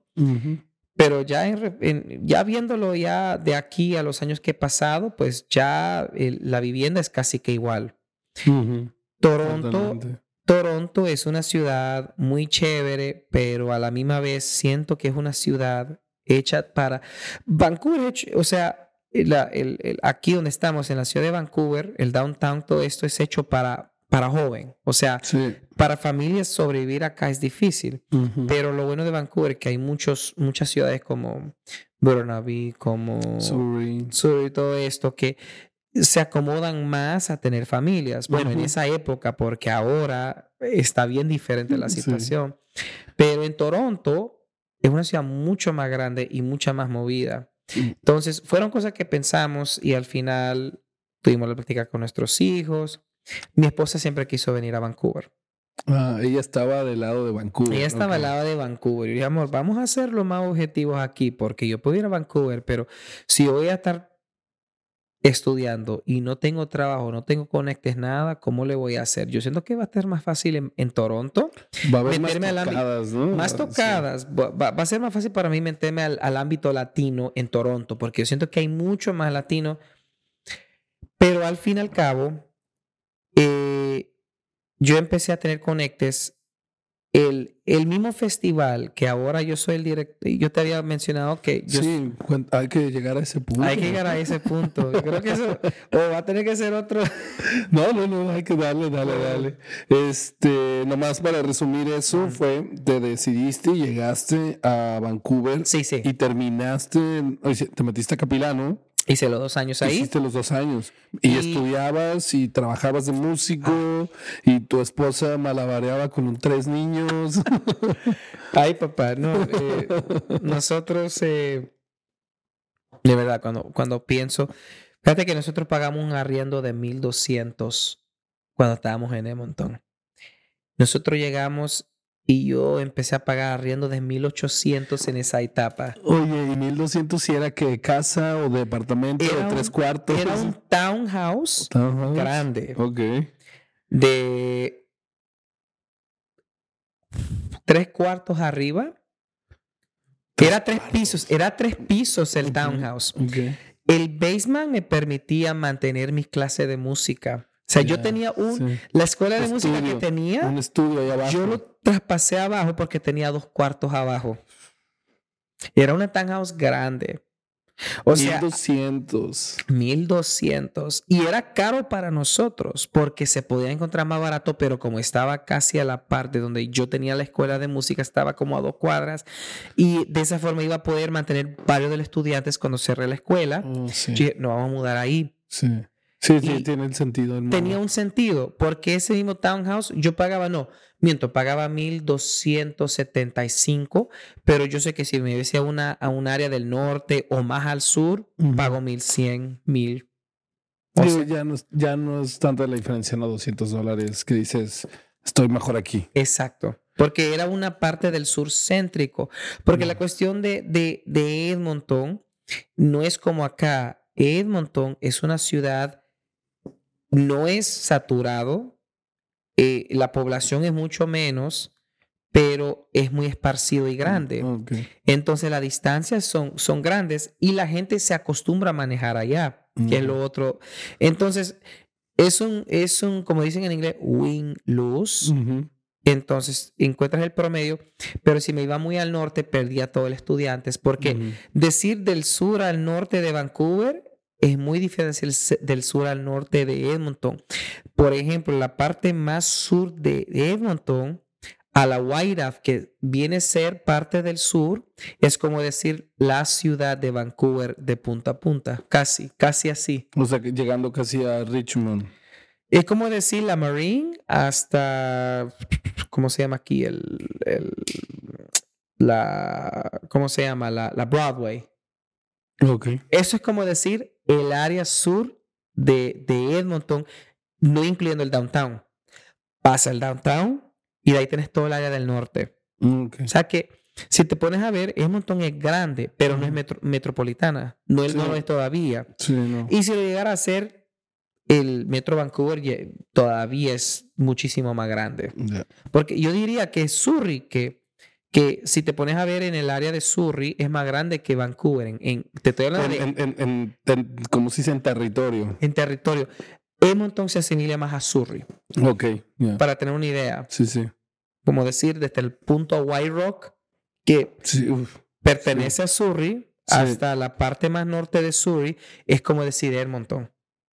Pero ya, en re- en- ya viéndolo ya de aquí a los años que he pasado, pues ya el- la vivienda es casi que igual. Toronto. Toronto es una ciudad muy chévere, pero a la misma vez siento que es una ciudad hecha para Vancouver, o sea, la- el- el- aquí donde estamos en la ciudad de Vancouver, el downtown, todo esto es hecho para para joven, o sea, Sí. para familias sobrevivir acá es difícil. Pero lo bueno de Vancouver es que hay muchos, muchas ciudades como Burnaby, como Surrey. Surrey, todo esto que se acomodan más a tener familias. Bueno, en esa época, porque ahora está bien diferente la Sí. situación. Pero en Toronto es una ciudad mucho más grande y mucha más movida. Mm. Entonces, fueron cosas que pensamos y al final tuvimos la práctica con nuestros hijos. Mi esposa siempre quiso venir a Vancouver. Ah, ella estaba del lado de Vancouver. Ella estaba al ok. lado de Vancouver. Y amor, vamos a hacerlo más objetivos aquí, porque yo puedo ir a Vancouver, pero si voy a estar estudiando y no tengo trabajo, no tengo conectes, nada, ¿cómo le voy a hacer? Yo siento que va a estar más fácil en, en Toronto, Va a haber más meterme al tocadas, ¿no? más tocadas. Va a ser más fácil para mí meterme al, al ámbito latino en Toronto, porque yo siento que hay mucho más latino. Pero al fin y al cabo, eh, yo empecé a tener conectes. El, el mismo festival que ahora yo soy el director, yo te había mencionado que yo Sí, hay que llegar a ese punto. hay que llegar a ese punto. Yo creo que eso o va a tener que ser otro. No, no, no, hay que darle, dale, dale. Este, nomás para resumir eso, fue, te decidiste llegaste a Vancouver Sí, sí. y terminaste, te metiste a Capilano, Hice los dos años ahí. hiciste los dos años y, Y- estudiabas y trabajabas de músico y tu esposa malabareaba con tres niños. Ay, papá, no. eh, nosotros, eh, de verdad, cuando, cuando pienso, fíjate que nosotros pagamos un arriendo de 1200 cuando estábamos en Edmonton. Nosotros llegamos y yo empecé a pagar arriendo de 1800 en esa etapa. Oye, ¿y 1200 si era que casa o departamento Era o tres un- cuartos? Era un townhouse Townhouse. grande Ok. de tres cuartos arriba. Era tres pisos, era tres pisos el townhouse. Ok. El basement me permitía mantener mis clases de música. O sea, yo tenía un, sí. la escuela de música que tenía, Un estudio ahí abajo. yo lo traspasé abajo porque tenía dos cuartos abajo. Era una townhouse grande. O sea, 1200. 1200. Y era caro para nosotros porque se podía encontrar más barato, pero como estaba casi a la parte donde yo tenía la escuela de música, estaba como a dos cuadras. Y de esa forma iba a poder mantener varios de los estudiantes cuando cerré la escuela. Oh, sí. Yo dije, no vamos a mudar ahí. Sí. Sí, sí, tiene el sentido. Tenía un sentido porque ese mismo townhouse yo pagaba, no, miento, pagaba 1275, pero yo sé que si me hubiese a una a un área del norte o más al sur, pago 1100, 1000. O sea, ya, no, es- ya no es tanta la diferencia en los 200 dólares que dices, estoy mejor aquí. Exacto. Porque era una parte del sur céntrico. Porque la cuestión de, de, de Edmonton no es como acá. Edmonton es una ciudad, no es saturado, eh, la población es mucho menos, pero es muy esparcido y grande. Ok. Entonces las distancias son, son grandes y la gente se acostumbra a manejar allá, que es lo otro. Entonces, es un, es un, como dicen en inglés, win-lose. Entonces encuentras el promedio, pero si me iba muy al norte, perdía a todo el estudiantes, porque decir del sur al norte de Vancouver es muy diferente del sur al norte de Edmonton. Por ejemplo, la parte más sur de Edmonton, a la White que viene a ser parte del sur, es como decir la ciudad de Vancouver de punta a punta, casi, casi así. O sea, llegando casi a Richmond. Es como decir la Marine hasta, ¿cómo se llama aquí? El, el- la, ¿cómo se llama? La, la Broadway. Ok. Eso es como decir el área sur de, de Edmonton, no incluyendo el downtown. Pasa el downtown y de ahí tienes todo el área del norte. Ok. O sea que si te pones a ver, Edmonton es grande, pero no es metro- metropolitana. No, lo es todavía. Sí, no. Y si lo llegara a ser, el Metro Vancouver todavía es muchísimo más grande. Porque yo diría que Surrey, que, que si te pones a ver en el área de Surrey, es más grande que Vancouver. En, en- te estoy hablando En, de, en, en, como se dice en territorio. en territorio. Edmonton se asimila más a Surrey. Ok, ya. Para tener una idea, Sí, sí. como decir, desde el punto White Rock, que Sí, uf. pertenece a Surrey, Sí. hasta la parte más norte de Surrey, es como decir Edmonton.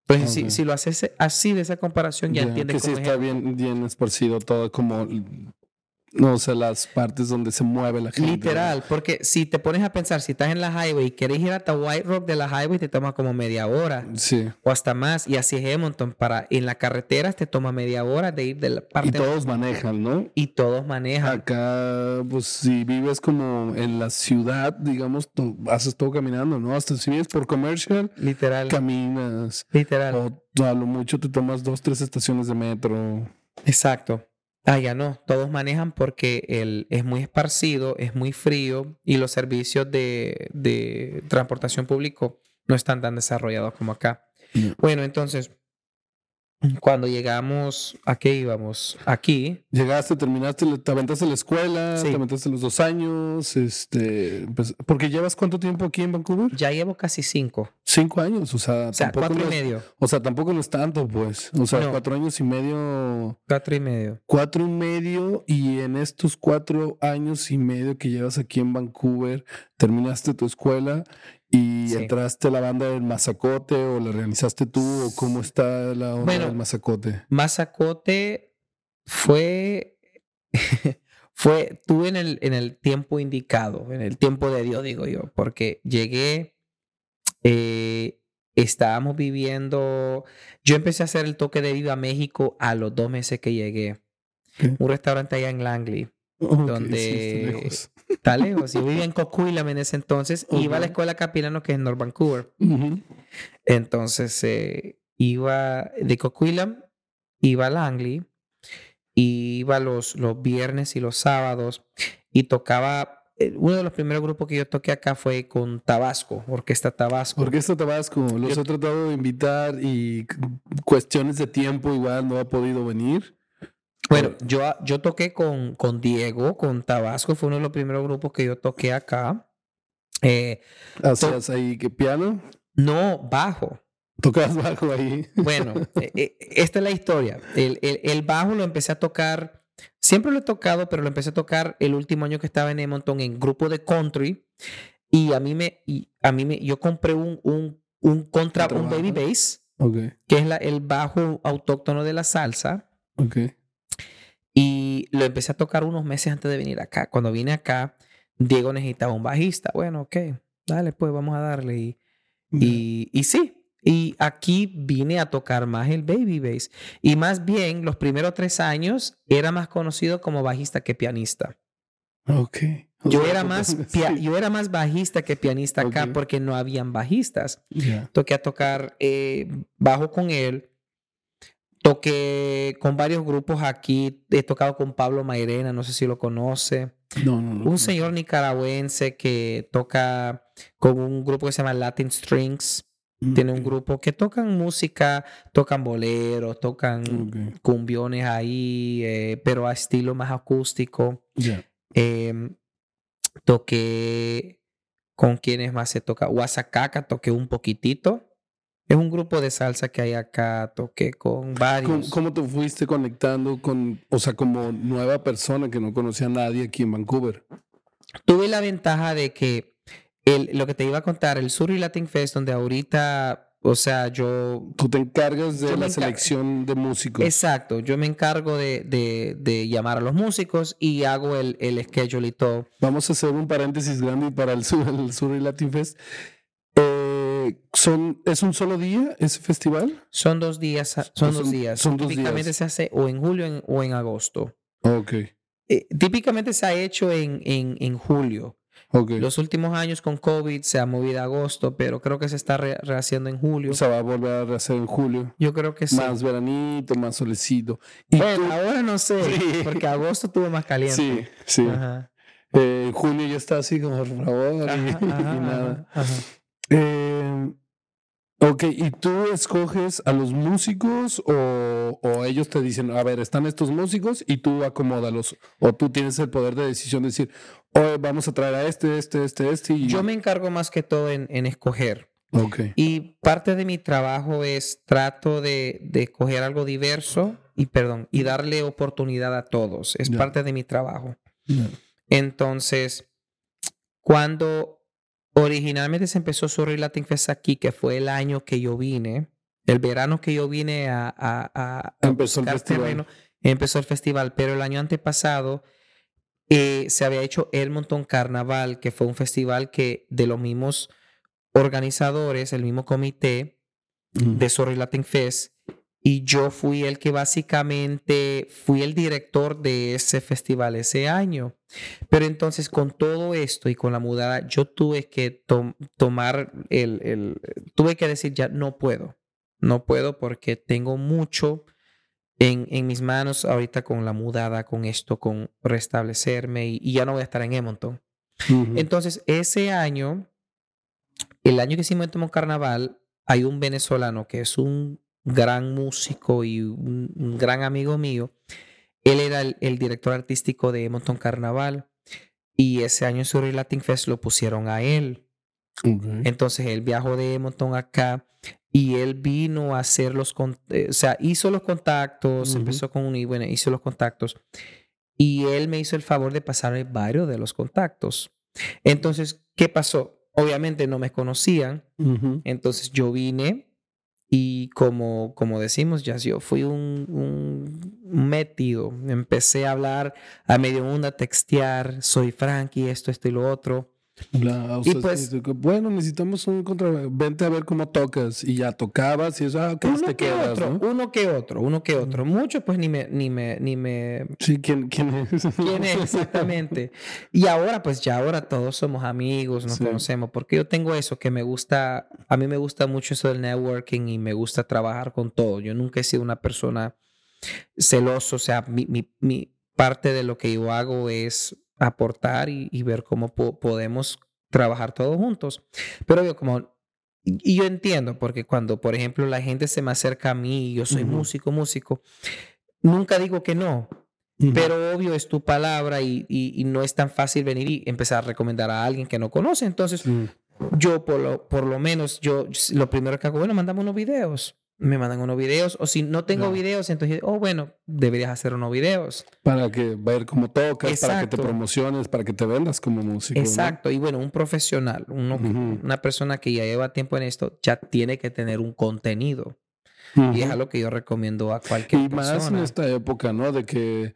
Entonces, si, Ok. si lo haces así de esa comparación, ya, Ya, entiendes que sí cómo es está bien, bien esparcido todo como, no sé, las partes donde se mueve la gente. Literal, porque si te pones a pensar, si estás en la highway y quieres ir hasta White Rock de la highway, te toma como media hora Sí. o hasta más. Y así es Edmonton. Para, en la carretera te toma media hora de ir de la parte Y todos manejan, ¿no? y todos manejan. Acá, pues si vives como en la ciudad, digamos, haces todo caminando, ¿no? Hasta si vienes por commercial, Literal. caminas. Literal. O a lo mucho te tomas dos, tres estaciones de metro. Exacto. Ah, ya no. Todos manejan porque el, es muy esparcido, es muy frío y los servicios de, de transportación público no están tan desarrollados como acá. Mm. Bueno, entonces, cuando llegamos, ¿a qué íbamos? Aquí, Llegaste, terminaste, te aventaste la escuela, Sí. te aventaste los dos años, este, pues, porque llevas cuánto tiempo aquí en Vancouver? ya llevo casi cinco. Cinco años, o sea, O sea, tampoco cuatro y no es- medio. o sea, tampoco no es tanto, pues, o sea, No. cuatro años y medio, Cuatro y medio. cuatro y medio, y en estos cuatro años y medio que llevas aquí en Vancouver, terminaste tu escuela y Sí. entraste a la banda del Mazacote o la organizaste tú o cómo está la onda Bueno. del Mazacote. Mazacote fue, fue, tuve en el, en el tiempo indicado, en el tiempo de Dios, digo yo, porque llegué, eh, estábamos viviendo, yo empecé a hacer el toque de vida a México a los dos meses que llegué. Un restaurante allá en Langley, Donde sí, está lejos. está lejos. Yo vivía en Coquitlam en ese entonces, iba a la escuela Capilano, que es en North Vancouver. Entonces eh, iba de Coquitlam, iba a Langley, iba los, los viernes y los sábados y tocaba. eh, Uno de los primeros grupos que yo toqué acá fue con Tabasco, Orquesta Tabasco. Orquesta Tabasco, los Yo- he tratado de invitar y cuestiones de tiempo igual no ha podido venir. Bueno, yo, yo toqué con, con Diego, con Tabasco, fue uno de los primeros grupos que yo toqué acá. Eh, Hacías ahí que piano, no bajo. tocabas bajo ahí. Bueno, eh, eh, esta es la historia. El, el- el bajo lo empecé a tocar, siempre lo he tocado, pero lo empecé a tocar el último año que estaba en Edmonton en grupo de country. Y a mí me, y a mí me, yo compré un, un, un contra, un baby bass, que es la, el bajo autóctono de la salsa. ok. Y lo empecé a tocar unos meses antes de venir acá. Cuando vine acá, Diego necesitaba un bajista. Bueno, ok, dale, pues vamos a darle. Y, y, y sí, y aquí vine a tocar más el baby bass. Y más bien, los primeros tres años era más conocido como bajista que pianista. Ok. Yo era más, yo era más bajista que pianista acá porque no habían bajistas. ya. Toqué a tocar eh, bajo con él. Toqué con varios grupos aquí. He tocado con Pablo Mairena, no sé si lo conoce. No, no, no. Un señor nicaragüense que toca con un grupo que se llama Latin Strings. Tiene un grupo que tocan música, tocan boleros, tocan cumbiones ahí, eh, pero a estilo más acústico. Em, toqué con quienes más se toca. Guasacaca toqué un poquitito. Es un grupo de salsa que hay acá. Toqué con ¿Cómo, varios. cómo te fuiste conectando con, o sea, como nueva persona que no conocía a nadie aquí en Vancouver? Tuve la ventaja de que el, lo que te iba a contar, el Surrey Latin Fest, donde ahorita, o sea, yo Tú te encargas de la encar- selección de músicos. Exacto, yo me encargo de, de- de llamar a los músicos y hago el, el schedule y todo. Vamos a hacer un paréntesis grande para el Sur, el Sur y Latin Fest. Eh, son, ¿Es un solo día ese festival? Son dos días, son, dos Son- días. son dos típicamente días. se hace o en julio en- o en agosto. Ok, Eh, típicamente se ha hecho en, en, en julio. ok. Los últimos años con COVID se ha movido a agosto, pero creo que se está re- rehaciendo en julio. O sea, va a volver a hacer en julio. Yo creo que sí. Más veranito, más solecito. Y Bueno, tú- ahora no sé, Sí. porque agosto estuvo más caliente. sí, sí. Ajá. Eh, en junio ya está así como, por favor, y, Ajá, y ajá, nada. ajá, ajá. Eh, ok, ¿y tú escoges a los músicos o, o ellos te dicen, a ver, están estos músicos y tú acomódalos? O tú tienes el poder de decisión de decir, vamos a traer a este, este, este, este. Y... Yo me encargo más que todo en, en escoger. Ok. Y parte de mi trabajo es trato de, de coger algo diverso y, perdón, y darle oportunidad a todos. Es parte de mi trabajo. Entonces, cuando originalmente se empezó Surrey Latin Fest aquí, que fue el año que yo vine, el verano que yo vine a, a, a- a Empezó el terreno, empezó el festival, pero el año antepasado eh, se había hecho el Montón Carnaval, que fue un festival que de los mismos organizadores, el mismo comité Mm. de Sorry Latin Fest, y yo fui el que básicamente fui el director de ese festival ese año. Pero entonces con todo esto y con la mudada, yo tuve que tom- tomar el, el- tuve que decir ya no puedo, no puedo porque tengo mucho en, en mis manos ahorita con la mudada, con esto, con restablecerme y, y ya no voy a estar en Edmonton. Entonces, ese año, el año que hicimos el Tomo Carnaval, hay un venezolano que es un gran músico y un, un gran amigo mío. Él era el, el director artístico de Edmonton Carnaval y ese año en Surrey Latin Fest lo pusieron a él. Entonces él viajó de Edmonton acá y él vino a hacer los, eh, o sea, hizo los contactos, empezó con uno y bueno, hizo los contactos. Y él me hizo el favor de pasarme varios de los contactos. Entonces, ¿qué pasó? Obviamente no me conocían, entonces yo vine y como, como decimos, ya yo fui un, un metido. Empecé a hablar a medio mundo, a textear, soy Frankie, esto, esto y lo otro. La- o Y sea, pues- sí, que, bueno, necesitamos un contra... Vente a ver cómo tocas. Y ya tocabas y eso, ah, uno te que quedas, otro, ¿no? uno que otro, uno que otro. Mucho pues ni me, ni me, ni me Sí, ¿quién, quién es? quién es exactamente. Y ahora, pues ya ahora todos somos amigos, nos Sí. conocemos, porque yo tengo eso que me gusta, a mí me gusta mucho eso del networking y me gusta trabajar con todo. Yo nunca he sido una persona celoso, o sea, mi, mi- mi parte de lo que yo hago es aportar y, y ver cómo po- podemos trabajar todos juntos. Pero yo como... Y yo entiendo, porque cuando, por ejemplo, la gente se me acerca a mí y yo soy Ujú. músico, músico, nunca digo que no. Pero obvio es tu palabra y, y- y no es tan fácil venir y empezar a recomendar a alguien que no conoce. Entonces, yo por lo, por lo menos, yo lo primero que hago, bueno, mandame unos videos. Me mandan unos videos. O si no tengo videos, entonces, oh, bueno, deberías hacer unos videos. Para que ver cómo tocas, para que te promociones, para que te vendas como músico. ¿no? Exacto. Y bueno, un profesional, uno, una persona que ya lleva tiempo en esto, ya tiene que tener un contenido. Y es algo que yo recomiendo a cualquier Y más en persona. esta época, ¿no? De que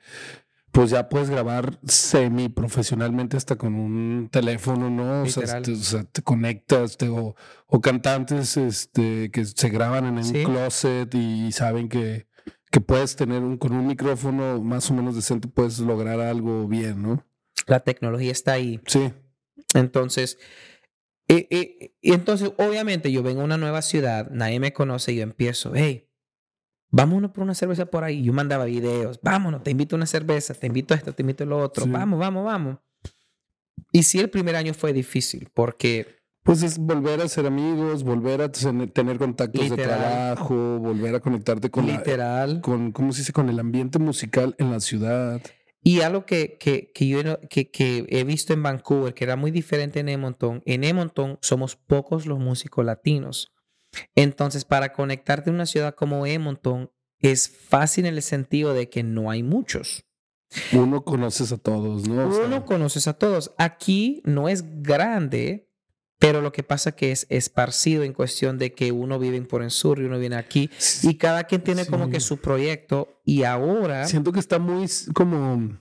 pues ya puedes grabar semi profesionalmente hasta con un teléfono, ¿no? O sea, te, o sea, te conectas te- o, o cantantes este, que se graban en un Sí. closet y saben que, que puedes tener un, con un micrófono más o menos decente, puedes lograr algo bien, ¿no? La tecnología está ahí. Sí. Entonces, eh, eh, y entonces, obviamente, yo vengo a una nueva ciudad, nadie me conoce y yo empiezo, hey, vámonos por una cerveza por ahí. Yo mandaba videos, vámonos, te invito a una cerveza, te invito a esto, te invito a lo otro, Sí. vamos, vamos, vamos. Y sí, el primer año fue difícil porque Pues es volver a ser amigos, volver a ten- tener contactos de trabajo, volver a conectarte con, la- literal, con, ¿cómo se dice? Con el ambiente musical en la ciudad. y algo que, que, que yo que, que he visto en Vancouver, que era muy diferente en Edmonton, en Edmonton somos pocos los músicos latinos. Entonces, para conectarte en una ciudad como Edmonton, es fácil en el sentido de que no hay muchos. Uno conoces a todos, ¿no? O sea, Uno conoces a todos. Aquí no es grande, pero lo que pasa que es esparcido en cuestión de que uno vive en por en sur y uno viene aquí y cada quien tiene como que su proyecto y ahora siento que está muy como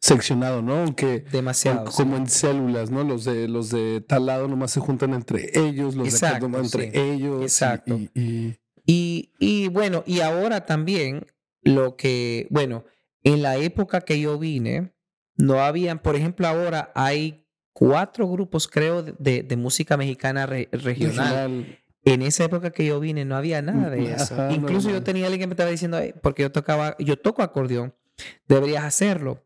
seccionado, ¿no? Que demasiado. sí. como en células, ¿no? Los de los de tal lado nomás se juntan entre ellos, los de acá nomás entre sí. ellos. Exacto. Y, y- Y, y bueno, y ahora también lo que, bueno, en la época que yo vine, no habían, por ejemplo, ahora hay cuatro grupos, creo, de, de música mexicana re- regional. regional. En esa época que yo vine no había nada de eso. Ajá, Incluso yo tenía alguien que me estaba diciendo, "Ay, porque yo tocaba, yo toco acordeón, deberías hacerlo.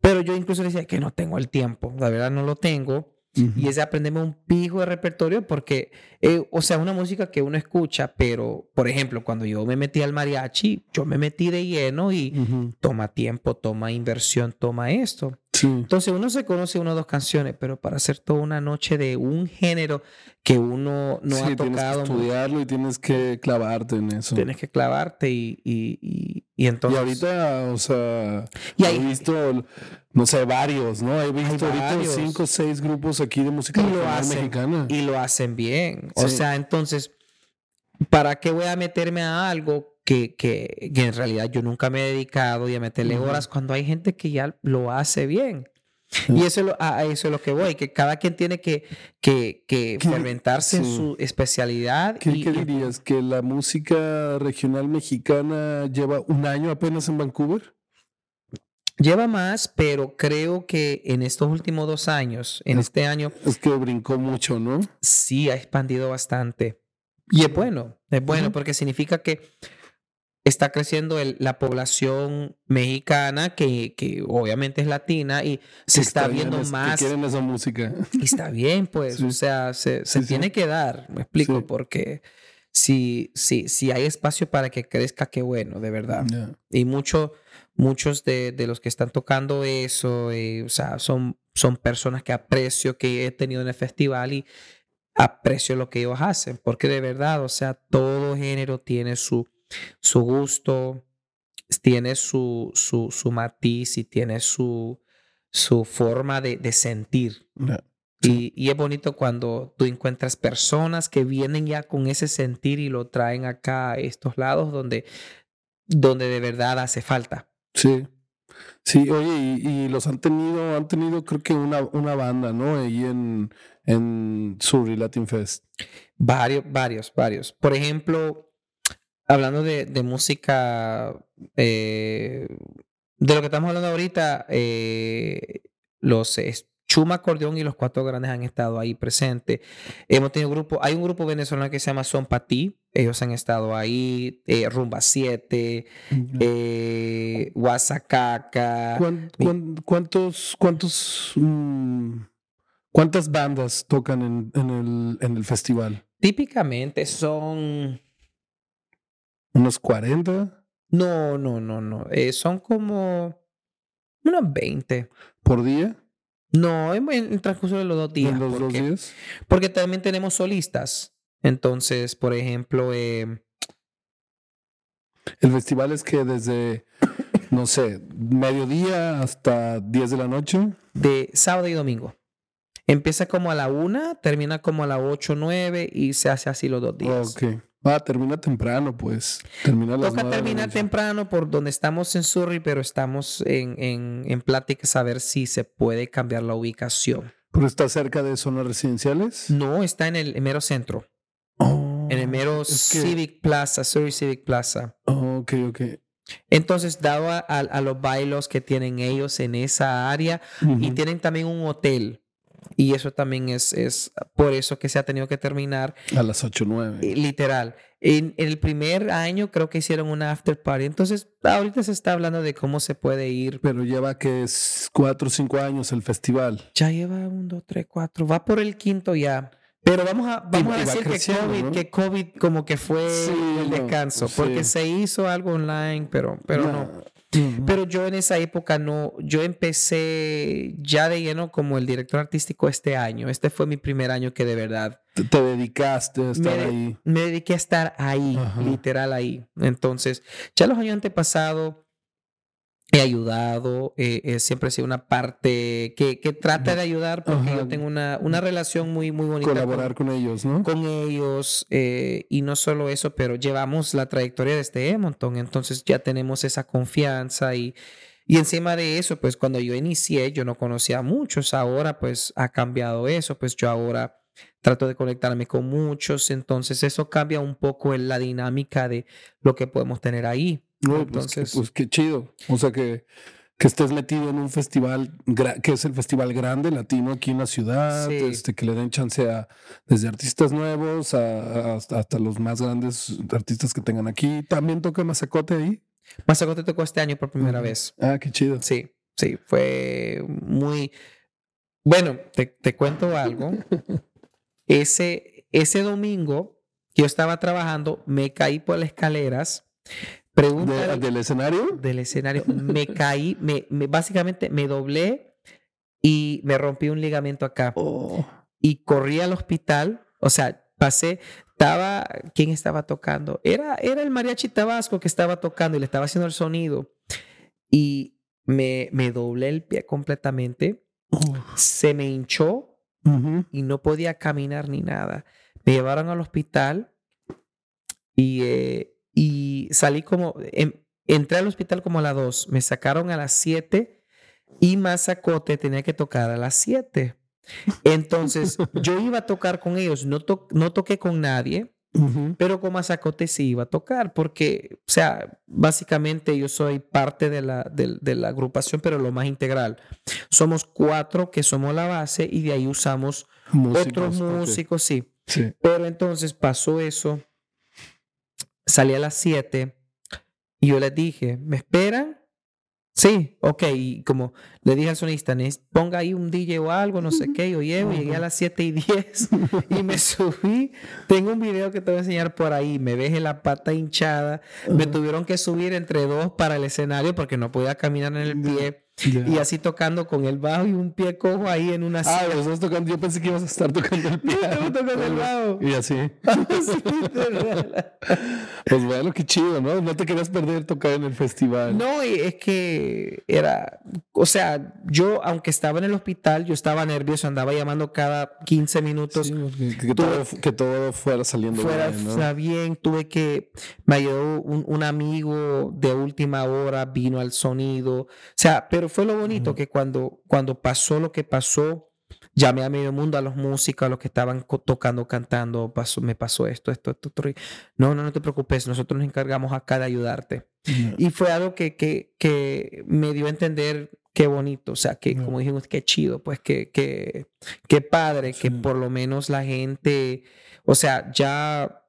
Pero yo incluso le decía que no tengo el tiempo, la verdad no lo tengo. Y es de aprenderme un pijo de repertorio porque, eh, o sea, una música que uno escucha, pero, por ejemplo, cuando yo me metí al mariachi, yo me metí de lleno y toma tiempo, toma inversión, toma esto. Entonces uno se conoce una o dos canciones, pero para hacer toda una noche de un género que uno no ha tocado. Tienes que estudiarlo y tienes que clavarte en eso. Tienes que clavarte y, y, y, entonces. Y ahorita, o sea, y he visto, no sé, varios, ¿no? He visto ahorita cinco o seis grupos aquí de música mexicana. Y lo hacen bien. O sea, entonces, ¿para qué voy a meterme a algo que, que, en realidad yo nunca me he dedicado y a meterle horas cuando hay gente que ya lo hace bien. Y eso es lo, a eso es lo que voy, que cada quien tiene que, que, que fermentarse en su especialidad. ¿Qué, dirías? ¿Que la música regional mexicana lleva un año apenas en Vancouver? Lleva más, pero creo que en estos últimos dos años, en este año... Es que brincó mucho, ¿no? Sí, ha expandido bastante. Y es bueno, es bueno porque significa que está creciendo la población mexicana, que, que, obviamente es latina, y se está, viendo más. Que quieren esa música. Y está bien, pues, o sea, se, se tiene que dar, me explico, porque si, si, si hay espacio para que crezca, qué bueno, de verdad. Y mucho, muchos de, de, los que están tocando eso, eh, o sea, son, son personas que aprecio, que he tenido en el festival y aprecio lo que ellos hacen, porque de verdad, o sea, todo género tiene su su gusto, tiene su, su, su matiz y tiene su, su forma de, de sentir. Y, y, es bonito cuando tú encuentras personas que vienen ya con ese sentir y lo traen acá a estos lados donde, donde de verdad hace falta. Sí. Sí, oye, y, los han tenido, han tenido creo que una, una banda, ¿no? Ahí en, en Surrey Latin Fest. Varios, varios, varios. Por ejemplo, hablando de, música, eh, de lo que estamos hablando ahorita, eh, los Chuma Acordeón y los Cuatro Grandes han estado ahí presentes. Hemos tenido grupo, hay un grupo venezolano que se llama Son Patí, ellos han estado ahí, eh, Rumba 7, eh, cuántos, cuántos, mm, cuántas bandas tocan en, el, en el festival? Típicamente son ¿Unos 40? No, no, no, no. Eh, son como unos 20. ¿Por día? No, en, el transcurso de los dos días. ¿En los dos días? Porque también tenemos solistas. Entonces, por ejemplo, eh, el festival es que desde, no sé, mediodía hasta 10 de la noche. De sábado y domingo. Empieza como a la una, termina como a las 8 o 9 y se hace así los dos días. Ok. Ah, termina temprano, pues. Termina las Toca terminar temprano por donde estamos en Surrey, pero estamos en, en, en pláticas a ver si se puede cambiar la ubicación. ¿Pero está cerca de zonas residenciales? No, está en el mero centro. Oh, en el mero Civic Plaza, Surrey Civic Plaza. Oh, ok, ok. Entonces, dado a, los bailos que tienen ellos en esa área, y tienen también un hotel y eso también es, es por eso que se ha tenido que terminar. A las 8 o 9. Literal. En, el primer año creo que hicieron una after party. Entonces, ahorita se está hablando de cómo se puede ir. Pero lleva que es 4 o 5 años el festival. Ya lleva 1, 2, 3, 4. Va por el quinto ya. Pero vamos a, vamos a decir que, COVID, que COVID como que fue el descanso. porque se hizo algo online, pero, pero no. Pero yo en esa época no, yo empecé ya de lleno como el director artístico este año. Este fue mi primer año que de verdad. Te, dedicaste a estar ahí. Me dediqué a estar ahí, literal ahí. Entonces, ya los años antepasados he ayudado, eh, eh, siempre he sido una parte que, que trata de ayudar porque yo tengo una, una relación muy, muy bonita. Colaborar con, ellos, ¿no? Con ellos, eh, y no solo eso, pero llevamos la trayectoria de este Edmonton, entonces ya tenemos esa confianza y, y encima de eso, pues cuando yo inicié, yo no conocía a muchos, ahora pues ha cambiado eso, pues yo ahora trato de conectarme con muchos, entonces eso cambia un poco en la dinámica de lo que podemos tener ahí. No, pues, Entonces, pues, qué chido. O sea que, que estés metido en un festival que es el festival grande latino aquí en la ciudad, este, que le den chance a desde artistas nuevos a, hasta, los más grandes artistas que tengan aquí. ¿También toca Mazacote ahí? Mazacote tocó este año por primera vez. Ah, qué chido. Sí, sí, fue muy... Bueno, te, te cuento algo. ese, ese domingo yo estaba trabajando, me caí por las escaleras Pregunta ¿Del escenario? Del escenario. Me caí, me, básicamente me doblé, y me rompí un ligamento acá. Oh. Y corrí al hospital, o sea, pasé, estaba, ¿quién estaba tocando? Era, era el mariachi Tabasco que estaba tocando y le estaba haciendo el sonido. Y me, me doblé el pie completamente, se me hinchó y no podía caminar ni nada. Me llevaron al hospital y, eh, y salí como, em- entré al hospital como a las 2, me sacaron a las 7 y Mazacote tenía que tocar a las 7. Entonces yo iba a tocar con ellos, no, to- no toqué con nadie, pero con Mazacote sí iba a tocar porque, o sea, básicamente yo soy parte de la, de la agrupación, pero lo más integral. Somos cuatro que somos la base y de ahí usamos otros músicos, sí. Sí. Pero entonces pasó eso, salí a las 7 y yo les dije, ¿me esperan? Sí, ok, y como le dije al sonista, "Nes- ponga ahí un DJ o algo, no sé qué, yo llego, llegué a las 7 y 10 y me subí. Tengo un video que te voy a enseñar por ahí, me dejé la pata hinchada, me tuvieron que subir entre dos para el escenario porque no podía caminar en el pie Ya. y así tocando con el bajo y un pie cojo ahí en una Ah, silla. lo estás tocando. Yo pensé que ibas a estar tocando el estaba tocando el bajo. Y así. Pues bueno, qué chido, ¿no? No te querías perder tocar en el festival. No, es que era, o sea, yo aunque estaba en el hospital, yo estaba nervioso, andaba llamando cada 15 minutos. Sí, que, que todo, que todo fuera saliendo Fuera, bien, ¿no? fuera bien, tuve que, me ayudó un, un amigo de última hora, vino al sonido, o sea, pero fue lo bonito que cuando, cuando pasó lo que pasó, llamé a medio mundo, a los músicos, a los que estaban tocando, cantando, pasó, me pasó esto, esto, esto, esto. No, no, no te preocupes, nosotros nos encargamos acá de ayudarte. Y fue algo que, que, que me dio a entender qué bonito, o sea, que como dijimos, qué chido, pues que, que, qué padre, que por lo menos la gente, o sea, ya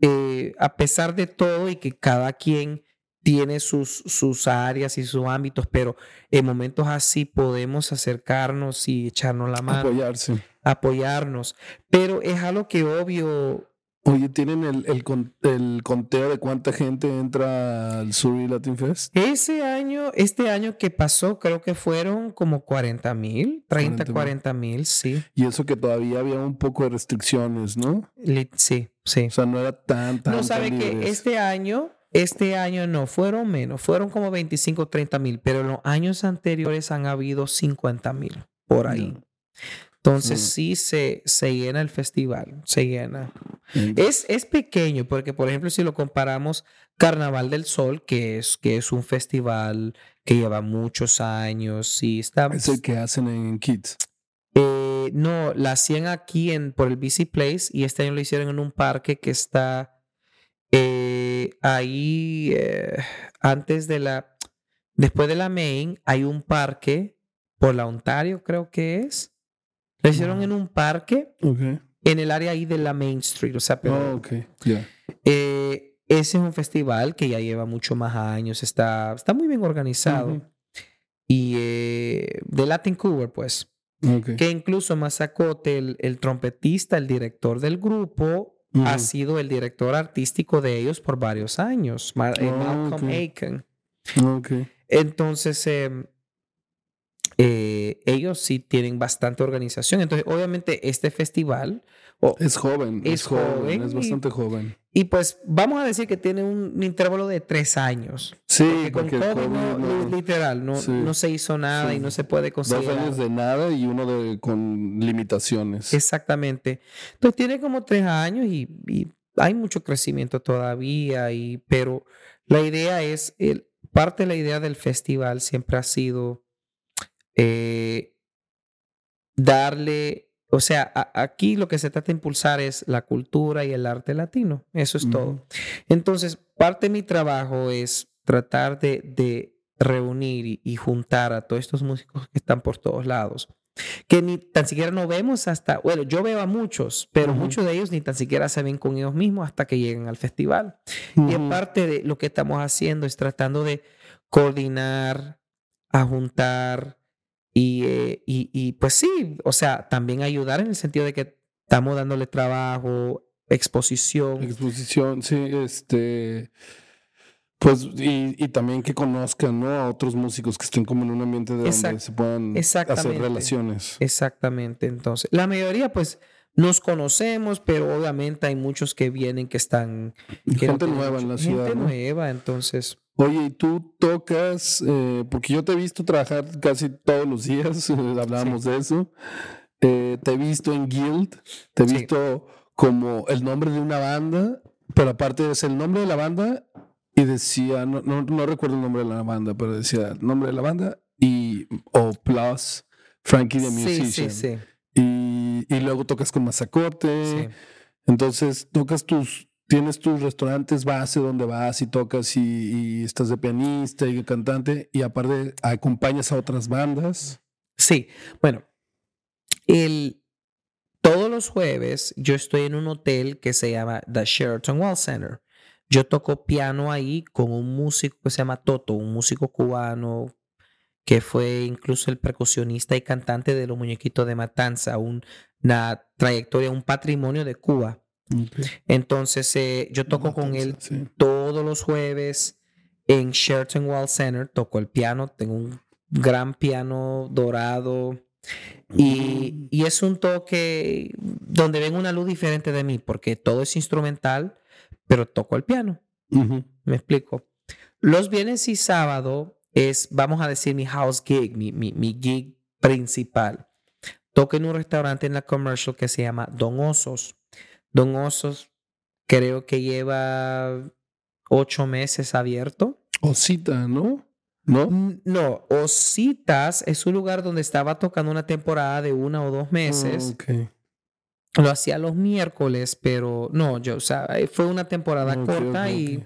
eh, a pesar de todo y que cada quien tiene sus, sus áreas y sus ámbitos, pero en momentos así podemos acercarnos y echarnos la mano, Apoyarse. apoyarnos. Pero es algo que obvio Oye, ¿tienen el, el, con- el conteo de cuánta gente entra al Surrey Latin Fest? Ese año, este año que pasó, creo que fueron como 40 mil, 30, 40,000. 40 mil, sí. Y eso que todavía había un poco de restricciones, ¿no? Sí, sí. O sea, no era tan, tan, No sabe tan que este año, este año no, fueron menos, fueron como 25, 30 mil, pero en los años anteriores han habido 50 mil por ahí. Entonces Sí. sí se, se llena el festival, se llena. Mm. Es, es pequeño porque, por ejemplo, si lo comparamos Carnaval del Sol, que es, que es un festival que lleva muchos años y está... Es el que hacen en Kids. Eh, no, la hacían aquí en, por el BC Place y este año lo hicieron en un parque que está eh, ahí eh, antes de la, después de la Main, hay un parque por la Ontario creo que es. Lo hicieron en un parque en el área ahí de la Main Street, o sea, pero Oh, ok. Ya. eh, ese es un festival que ya lleva mucho más años, está, está muy bien organizado. Y de Latin Cover, pues. Que incluso Mazacote, el, el trompetista, el director del grupo, Ha sido el director artístico de ellos por varios años, eh, Oh, Malcolm. Aiken. Ok. Entonces, em, eh, ellos sí tienen bastante organización. Entonces, obviamente, este festival, Es joven. Es, Es joven. joven Es y- bastante joven. y pues vamos a decir que tiene un intervalo de tres años. Sí, Porque con porque COVID, COVID no- literal, no, Sí. no se hizo nada Sí. y no se puede Dos conseguir. años de nada y uno de con limitaciones. Exactamente. Entonces tiene como tres años y, y hay mucho crecimiento todavía, y, pero la idea es, el, parte de la idea del festival siempre ha sido eh, darle, o sea, aquí lo que se trata de impulsar es la cultura y el arte latino, eso es todo. Entonces, parte de mi trabajo es tratar de, de reunir y, y juntar a todos estos músicos que están por todos lados, que ni tan siquiera no vemos hasta, bueno, yo veo a muchos, pero muchos de ellos ni tan siquiera se ven con ellos mismos hasta que lleguen al festival. Y Ujú. parte de lo que estamos haciendo es tratando de coordinar, a juntar y, eh, y, y, pues sí, o sea, también ayudar en el sentido de que estamos dándole trabajo, exposición. Exposición, sí, este. Pues, y, y, también que conozcan, ¿no? A otros músicos que estén como en un ambiente de donde se puedan hacer relaciones. Exactamente. Entonces, la mayoría, pues, nos conocemos, pero obviamente hay muchos que vienen que están... gente nueva en la ciudad. Gente nueva, entonces... Oye, ¿y tú tocas? Eh, porque yo te he visto trabajar casi todos los días, hablábamos de eso. Eh, te he visto en Guild, te he visto como el nombre de una banda, pero aparte es el nombre de la banda y decía, no, no, recuerdo el nombre de la banda, pero decía el nombre de la banda y o plus Frankie the Musician. Sí, sí, sí. Y, y luego tocas con Mazacote. Entonces tocas tus, tienes tus restaurantes base donde vas y tocas y, estás de pianista y cantante y aparte acompañas a otras bandas. Sí, bueno, el, todos los jueves yo estoy en un hotel que se llama The Sheraton Wall Center. Yo toco piano ahí con un músico que se llama Toto, un músico cubano que fue incluso el percusionista y cantante de los muñequitos de Matanza, una trayectoria, un patrimonio de Cuba. Entonces eh, yo toco con él todos los jueves en Sheraton Wall Center, toco el piano, tengo un gran piano dorado y, mm. y es un toque donde ven una luz diferente de mí, porque todo es instrumental pero toco el piano. Me explico. Los viernes y sábado es, vamos a decir, mi house gig, mi, mi, mi gig principal. Toco en un restaurante en la commercial que se llama Don Osos. Don Osos creo que lleva ocho meses abierto. Osita, ¿no? ¿No? No, Ositas es un lugar donde estaba tocando una temporada de una o dos meses. Oh, lo hacía los miércoles, pero no, yo, o sea, eh, fue una temporada corta y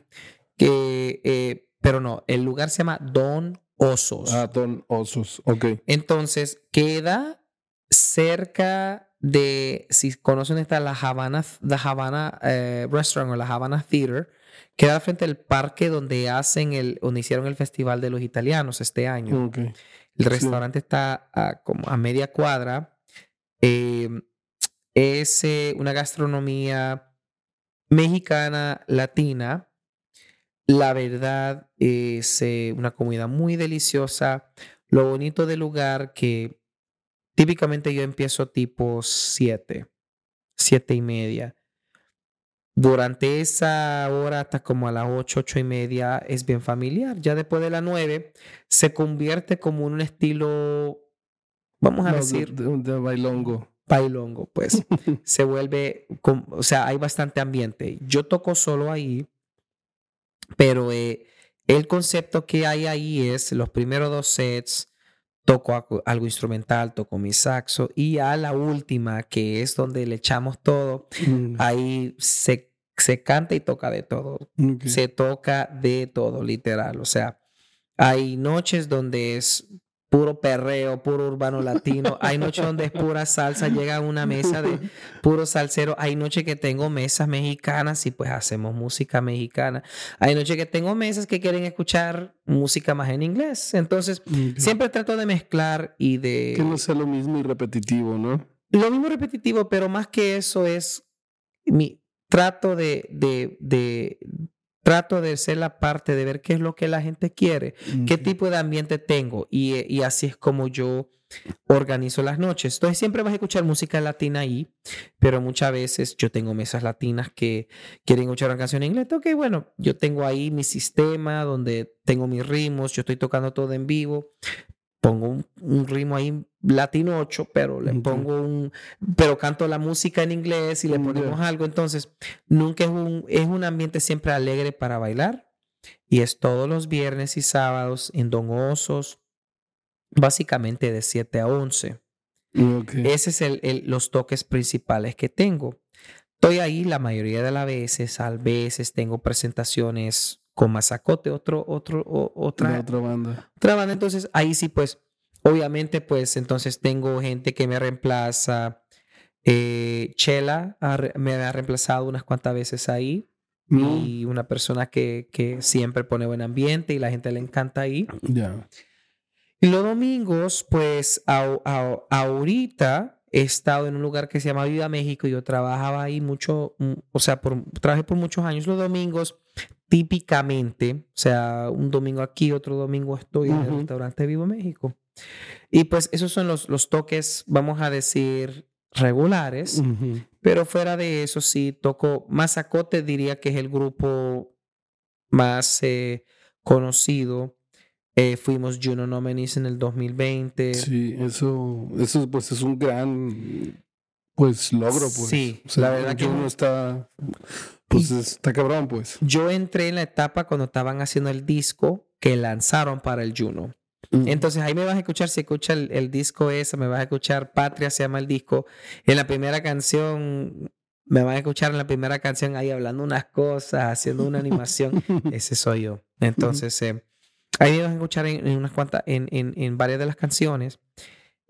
que, eh, pero no, el lugar se llama Don Osos. Ah, Don Osos, ok. Entonces, queda cerca de, si conocen esta, la Havana, la Havana eh, Restaurant o la Havana Theater, queda frente al parque donde hacen el, donde hicieron el Festival de los Italianos este año. Okay. El restaurante está a, como a media cuadra. Eh, es eh, una gastronomía mexicana, latina. La verdad es una comida muy deliciosa. Lo bonito del lugar que típicamente yo empiezo tipo 7, 7 y media. Durante esa hora hasta como a las 8, 8 y media es bien familiar. Ya después de las 9 se convierte como en un estilo, vamos a decir... de bailongo bailongo, pues se vuelve, o sea, hay bastante ambiente. Yo toco solo ahí, pero eh, el concepto que hay ahí es los primeros dos sets, toco algo instrumental, toco mi saxo y a la última, que es donde le echamos todo, mm. ahí se, se canta y toca de todo. Se toca de todo, literal. O sea, hay noches donde es puro perreo, puro urbano latino. Hay noches donde es pura salsa, llega a una mesa de puro salsero. Hay noches que tengo mesas mexicanas y pues hacemos música mexicana. Hay noches que tengo mesas que quieren escuchar música más en inglés. Entonces, siempre trato de mezclar y de... Que no sea lo mismo y repetitivo, ¿no? Lo mismo repetitivo, pero más que eso es mi trato de, de, de trato de ser la parte de ver qué es lo que la gente quiere, qué tipo de ambiente tengo y, y, así es como yo organizo las noches. Entonces siempre vas a escuchar música latina ahí, pero muchas veces yo tengo mesas latinas que quieren escuchar una canción en inglés. Ok, bueno, yo tengo ahí mi sistema donde tengo mis ritmos, yo estoy tocando todo en vivo, pongo un, ritmo ahí latino 8, pero le pongo un, pero canto la música en inglés y le ponemos algo. Entonces, nunca es un, es un ambiente siempre alegre para bailar. Y es todos los viernes y sábados en Don Osos, básicamente de 7 a 11. Ese es el, los toques principales que tengo. Estoy ahí la mayoría de las veces, a veces tengo presentaciones con Mazacote, otro, otro, otra, otra banda. Otra banda. Entonces, ahí sí, pues, obviamente, pues, entonces tengo gente que me reemplaza. Eh, Chela me ha reemplazado unas cuantas veces ahí. Y una persona que, que, siempre pone buen ambiente y la gente le encanta ahí. Ya. Y los domingos, pues, ahorita he estado en un lugar que se llama Viva México y yo trabajaba ahí mucho, mm, o sea, por, trabajé por muchos años los domingos típicamente, o sea, un domingo aquí, otro domingo estoy en el restaurante Vivo México. Y pues esos son los, los toques, vamos a decir, regulares. Pero fuera de eso, sí, toco Mazacote, diría que es el grupo más eh, conocido. Eh, fuimos Juno Nominees en el 2020. Sí, eso, eso pues es un gran pues logro, pues. Sí, O sea, la verdad que uno no- está pues está cabrón, pues. Yo entré en la etapa cuando estaban haciendo el disco que lanzaron para el Juno. Entonces ahí me vas a escuchar, si escucha el, el disco ese, me vas a escuchar Patria se llama el disco. En la primera canción, me vas a escuchar en la primera canción ahí hablando unas cosas, haciendo una animación. Ese soy yo. Entonces, eh, ahí me vas a escuchar en, en unas cuantas, en, en, en varias de las canciones,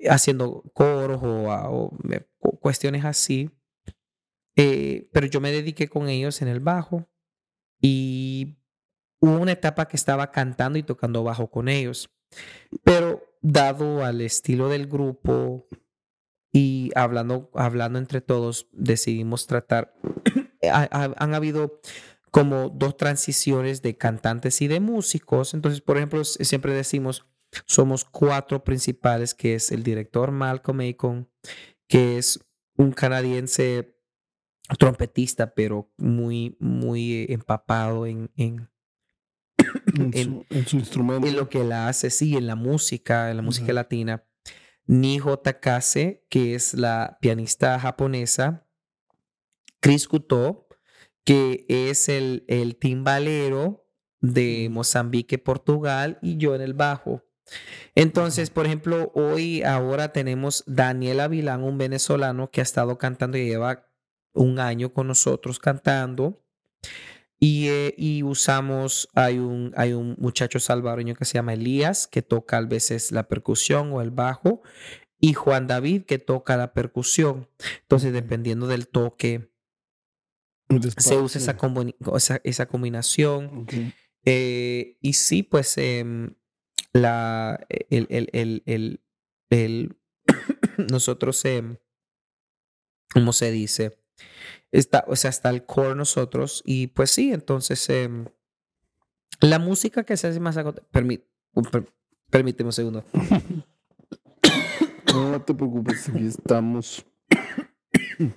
haciendo coros o, a- o, eh, cu- cuestiones así. Eh, pero yo me dediqué con ellos en el bajo y hubo una etapa que estaba cantando y tocando bajo con ellos. Pero dado al estilo del grupo y hablando, hablando entre todos, decidimos tratar. ha- han habido como dos transiciones de cantantes y de músicos. Entonces, por ejemplo, siempre decimos, somos cuatro principales, que es el director Malcolm Macon, que es un canadiense trompetista, pero muy, muy empapado en, en, en, en- su, en su instrumento. en lo que la hace, sí, en la música, en la música Ujú. latina. Niho Takase, que es la pianista japonesa. Chris Couto, que es el, el timbalero de Mozambique, Portugal, y yo en el bajo. Entonces, por ejemplo, hoy, ahora tenemos Daniel Avilán, un venezolano que ha estado cantando y lleva un año con nosotros cantando. Y, eh, y usamos, hay un, hay un muchacho salvadoreño que se llama Elías, que toca a veces la percusión o el bajo, y Juan David, que toca la percusión. Entonces, dependiendo del toque, se usa esa, esa, esa combinación. Eh, y sí, pues em, la, el, el, el, el- el- nosotros, em, ¿cómo se dice? Está, o sea, está el core nosotros. Y pues sí, entonces em, la música que se hace más... agot- permi- per- permíteme un segundo. No te preocupes, aquí estamos.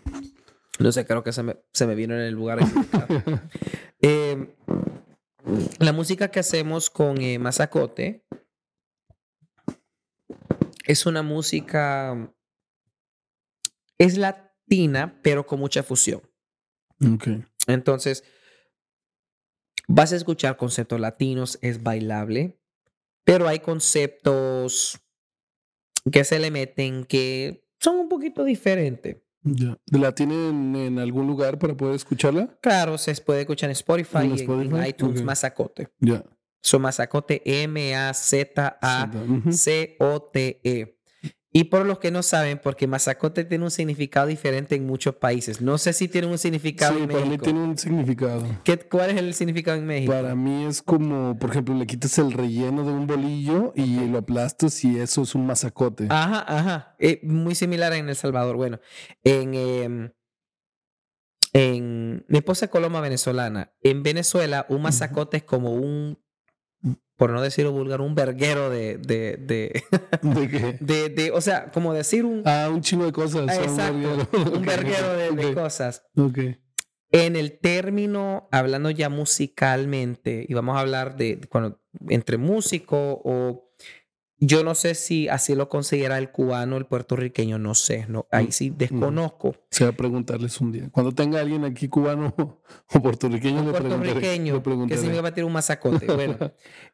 No sé, creo que se me, se me vino en el lugar. Eh, la música que hacemos con eh, Mazacote es una música. Es pero con mucha fusión. Ok. Entonces, vas a escuchar conceptos latinos, es bailable, pero hay conceptos que se le meten que son un poquito diferentes. Ya. ¿La tienen en algún lugar para poder escucharla? Claro, se puede escuchar en Spotify, ¿En y en- Spotify? en iTunes, Ok. Mazacote. Ya. Son Mazacote, M-A-Z-A-C-O-T-E. Y por los que no saben, porque Mazacote tiene un significado diferente en muchos países. No sé si tiene un significado Sí, en para mí México. tiene un significado. ¿Qué- ¿Cuál es el significado en México? Para mí es como, por ejemplo, le quitas el relleno de un bolillo y lo aplastas y eso es un mazacote. Ajá, ajá. Eh, muy similar en El Salvador. Bueno, en, em, en mi esposa es coloma venezolana. En Venezuela, un mazacote es como un, por no decirlo vulgar, un verguero de, de, de, ¿De qué? de, de- o sea, como decir un, Ah, un chingo de cosas. Ah, un exacto, verguero. un verguero de, de ok, cosas. Ok. En el término, hablando ya musicalmente, y vamos a hablar de cuando entre músico o yo no sé si así lo considera el cubano, el puertorriqueño, no sé, no, ahí sí desconozco. Se va a preguntarles un día. Cuando tenga alguien aquí cubano o puertorriqueño, le puertorriqueño le que preguntaré. significa tirar un mazacote. Bueno,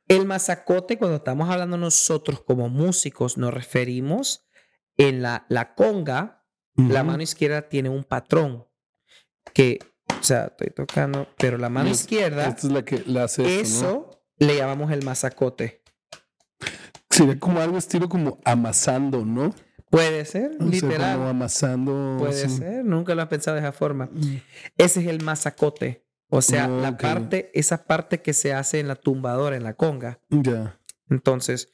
el mazacote, cuando estamos hablando nosotros como músicos, nos referimos en la, la conga, la mano izquierda tiene un patrón que, o sea, estoy tocando, pero la mano es- izquierda, Esta es la que la hace esto, ¿no? eso le llamamos el mazacote. Sería como algo estilo como amasando, ¿no? Puede ser, O sea, literal. como amasando. Puede así. ser, nunca lo he pensado de esa forma. Mm. Ese es el mazacote. O sea, la parte, esa parte que se hace en la tumbadora, en la conga. Ya, Entonces,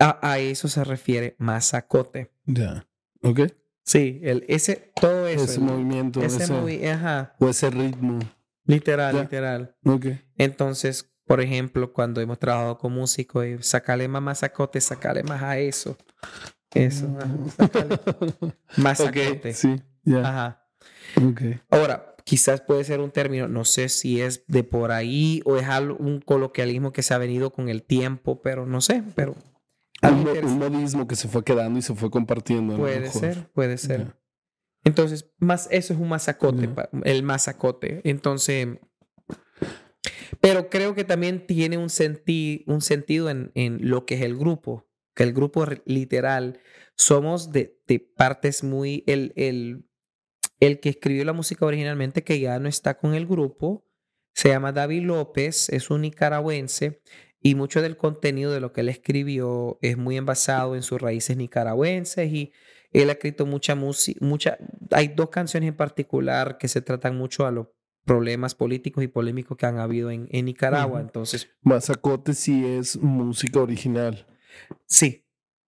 a, a eso se refiere mazacote. ya. Ok. Sí, el, ese, todo eso. ese el- movimiento, ese ese, movi- ajá. o ese ritmo. Literal, literal. Ok. Entonces, por ejemplo, cuando hemos trabajado con músicos, y sacarle más masacote, sacarle más a eso. Eso. ajá, sacarle más Ok, sacote. sí, ya. Ajá. Ok. Ahora, quizás puede ser un término, no sé si es de por ahí o es un coloquialismo que se ha venido con el tiempo, pero no sé, pero Un, un modismo que se fue quedando y se fue compartiendo. puede ser, puede ser. Ya. Entonces, más, eso es un masacote, pa- el masacote. Entonces, pero creo que también tiene un, senti- un sentido en, en lo que es el grupo, que el grupo literal, somos de, partes muy, el, el, el que escribió la música originalmente, que ya no está con el grupo, se llama David López, es un nicaragüense y mucho del contenido de lo que él escribió es muy envasado en sus raíces nicaragüenses y él ha escrito mucha música, mucha, hay dos canciones en particular que se tratan mucho a los problemas políticos y polémicos que han habido en, en Nicaragua. Entonces, Mazacote sí es música original. sí,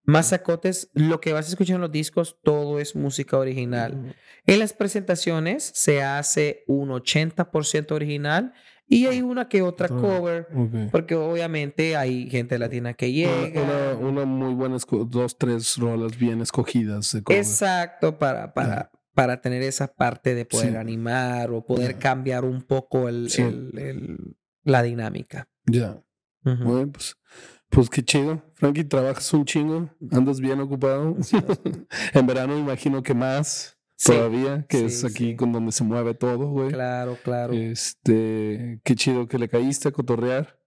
Mazacotes, lo que vas a escuchar en los discos, todo es música original. En las presentaciones se hace un 80% original y hay una que otra Todo. cover, Ok. porque obviamente hay gente latina que llega. una, una muy buena, dos, tres rolas bien escogidas. de cover. Exacto, para, para, para tener esa parte de poder Sí. animar o poder Ya. cambiar un poco el, Sí. el- el- la dinámica. Ya. Ujú. Bueno, pues, pues qué chido. Frankie, trabajas un chingo, andas bien ocupado. en verano imagino que más Sí, todavía, que sí, es aquí sí. con donde se mueve todo, güey. Claro, claro. Este, qué chido que le caíste a cotorrear.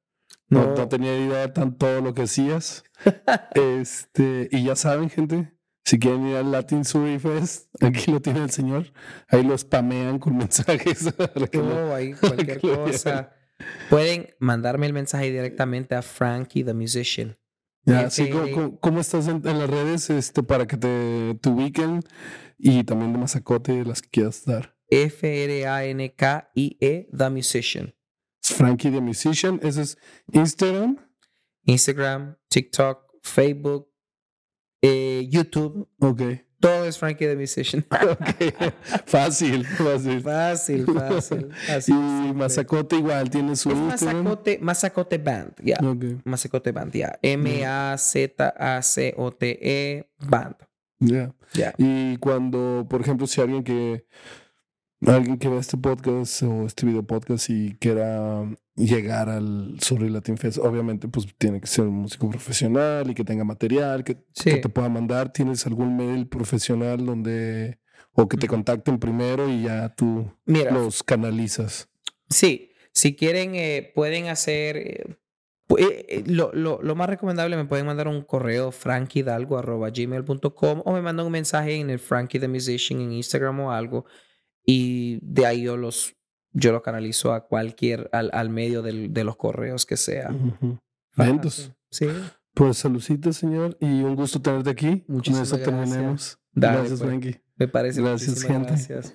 No, No. no tenía idea de tan todo lo que hacías. este, y ya saben, gente, si quieren ir al Latin Surrey Fest, aquí lo tiene el señor. Ahí lo spamean con mensajes. No, ahí cualquier que lo cosa. Pueden mandarme el mensaje directamente a Frankie the Musician. Ya, sí, ¿cómo, estás en, en las redes este, para que te, te ubiquen? Y también de Mazacote, las que quieras dar. F-R-A-N-K-I-E The Musician. Frankie the Musician, ese es Instagram. Instagram, TikTok, Facebook, eh, YouTube. Ok. Todo es Frankie the Musician. Ok. fácil, fácil. fácil, fácil. Así Y. Mazacote igual tiene su Es. Mazacote, Mazacote Band, ya. Ok. Mazacote Band, ya. M-A-Z-A-C-O-T-E Band. Ya. Ya. Y cuando, por ejemplo, si alguien que alguien que ve este podcast o este video podcast y quiera llegar al Surrey Latin Fest, obviamente pues tiene que ser un músico profesional y que tenga material, que, Sí. que te pueda mandar. ¿Tienes algún mail profesional donde o que te Ujú. contacten primero y ya tú Mira, los canalizas? Sí, si quieren, eh, pueden hacer. eh, eh, eh, lo, lo- lo más recomendable, me pueden mandar un correo frankidalgo.gmail.com o me mandan un mensaje en el Frankie the Musician en Instagram o algo. Y de ahí yo los, yo los canalizo a cualquier, al, al medio del- de los correos que sea. Fácil. Vientos. Sí. Pues saludcita, señor, y un gusto tenerte aquí. Con Muchísimas eso gracias. terminemos. Dale, gracias, pues. Frankie. Me parece. Gracias, gente. Gracias.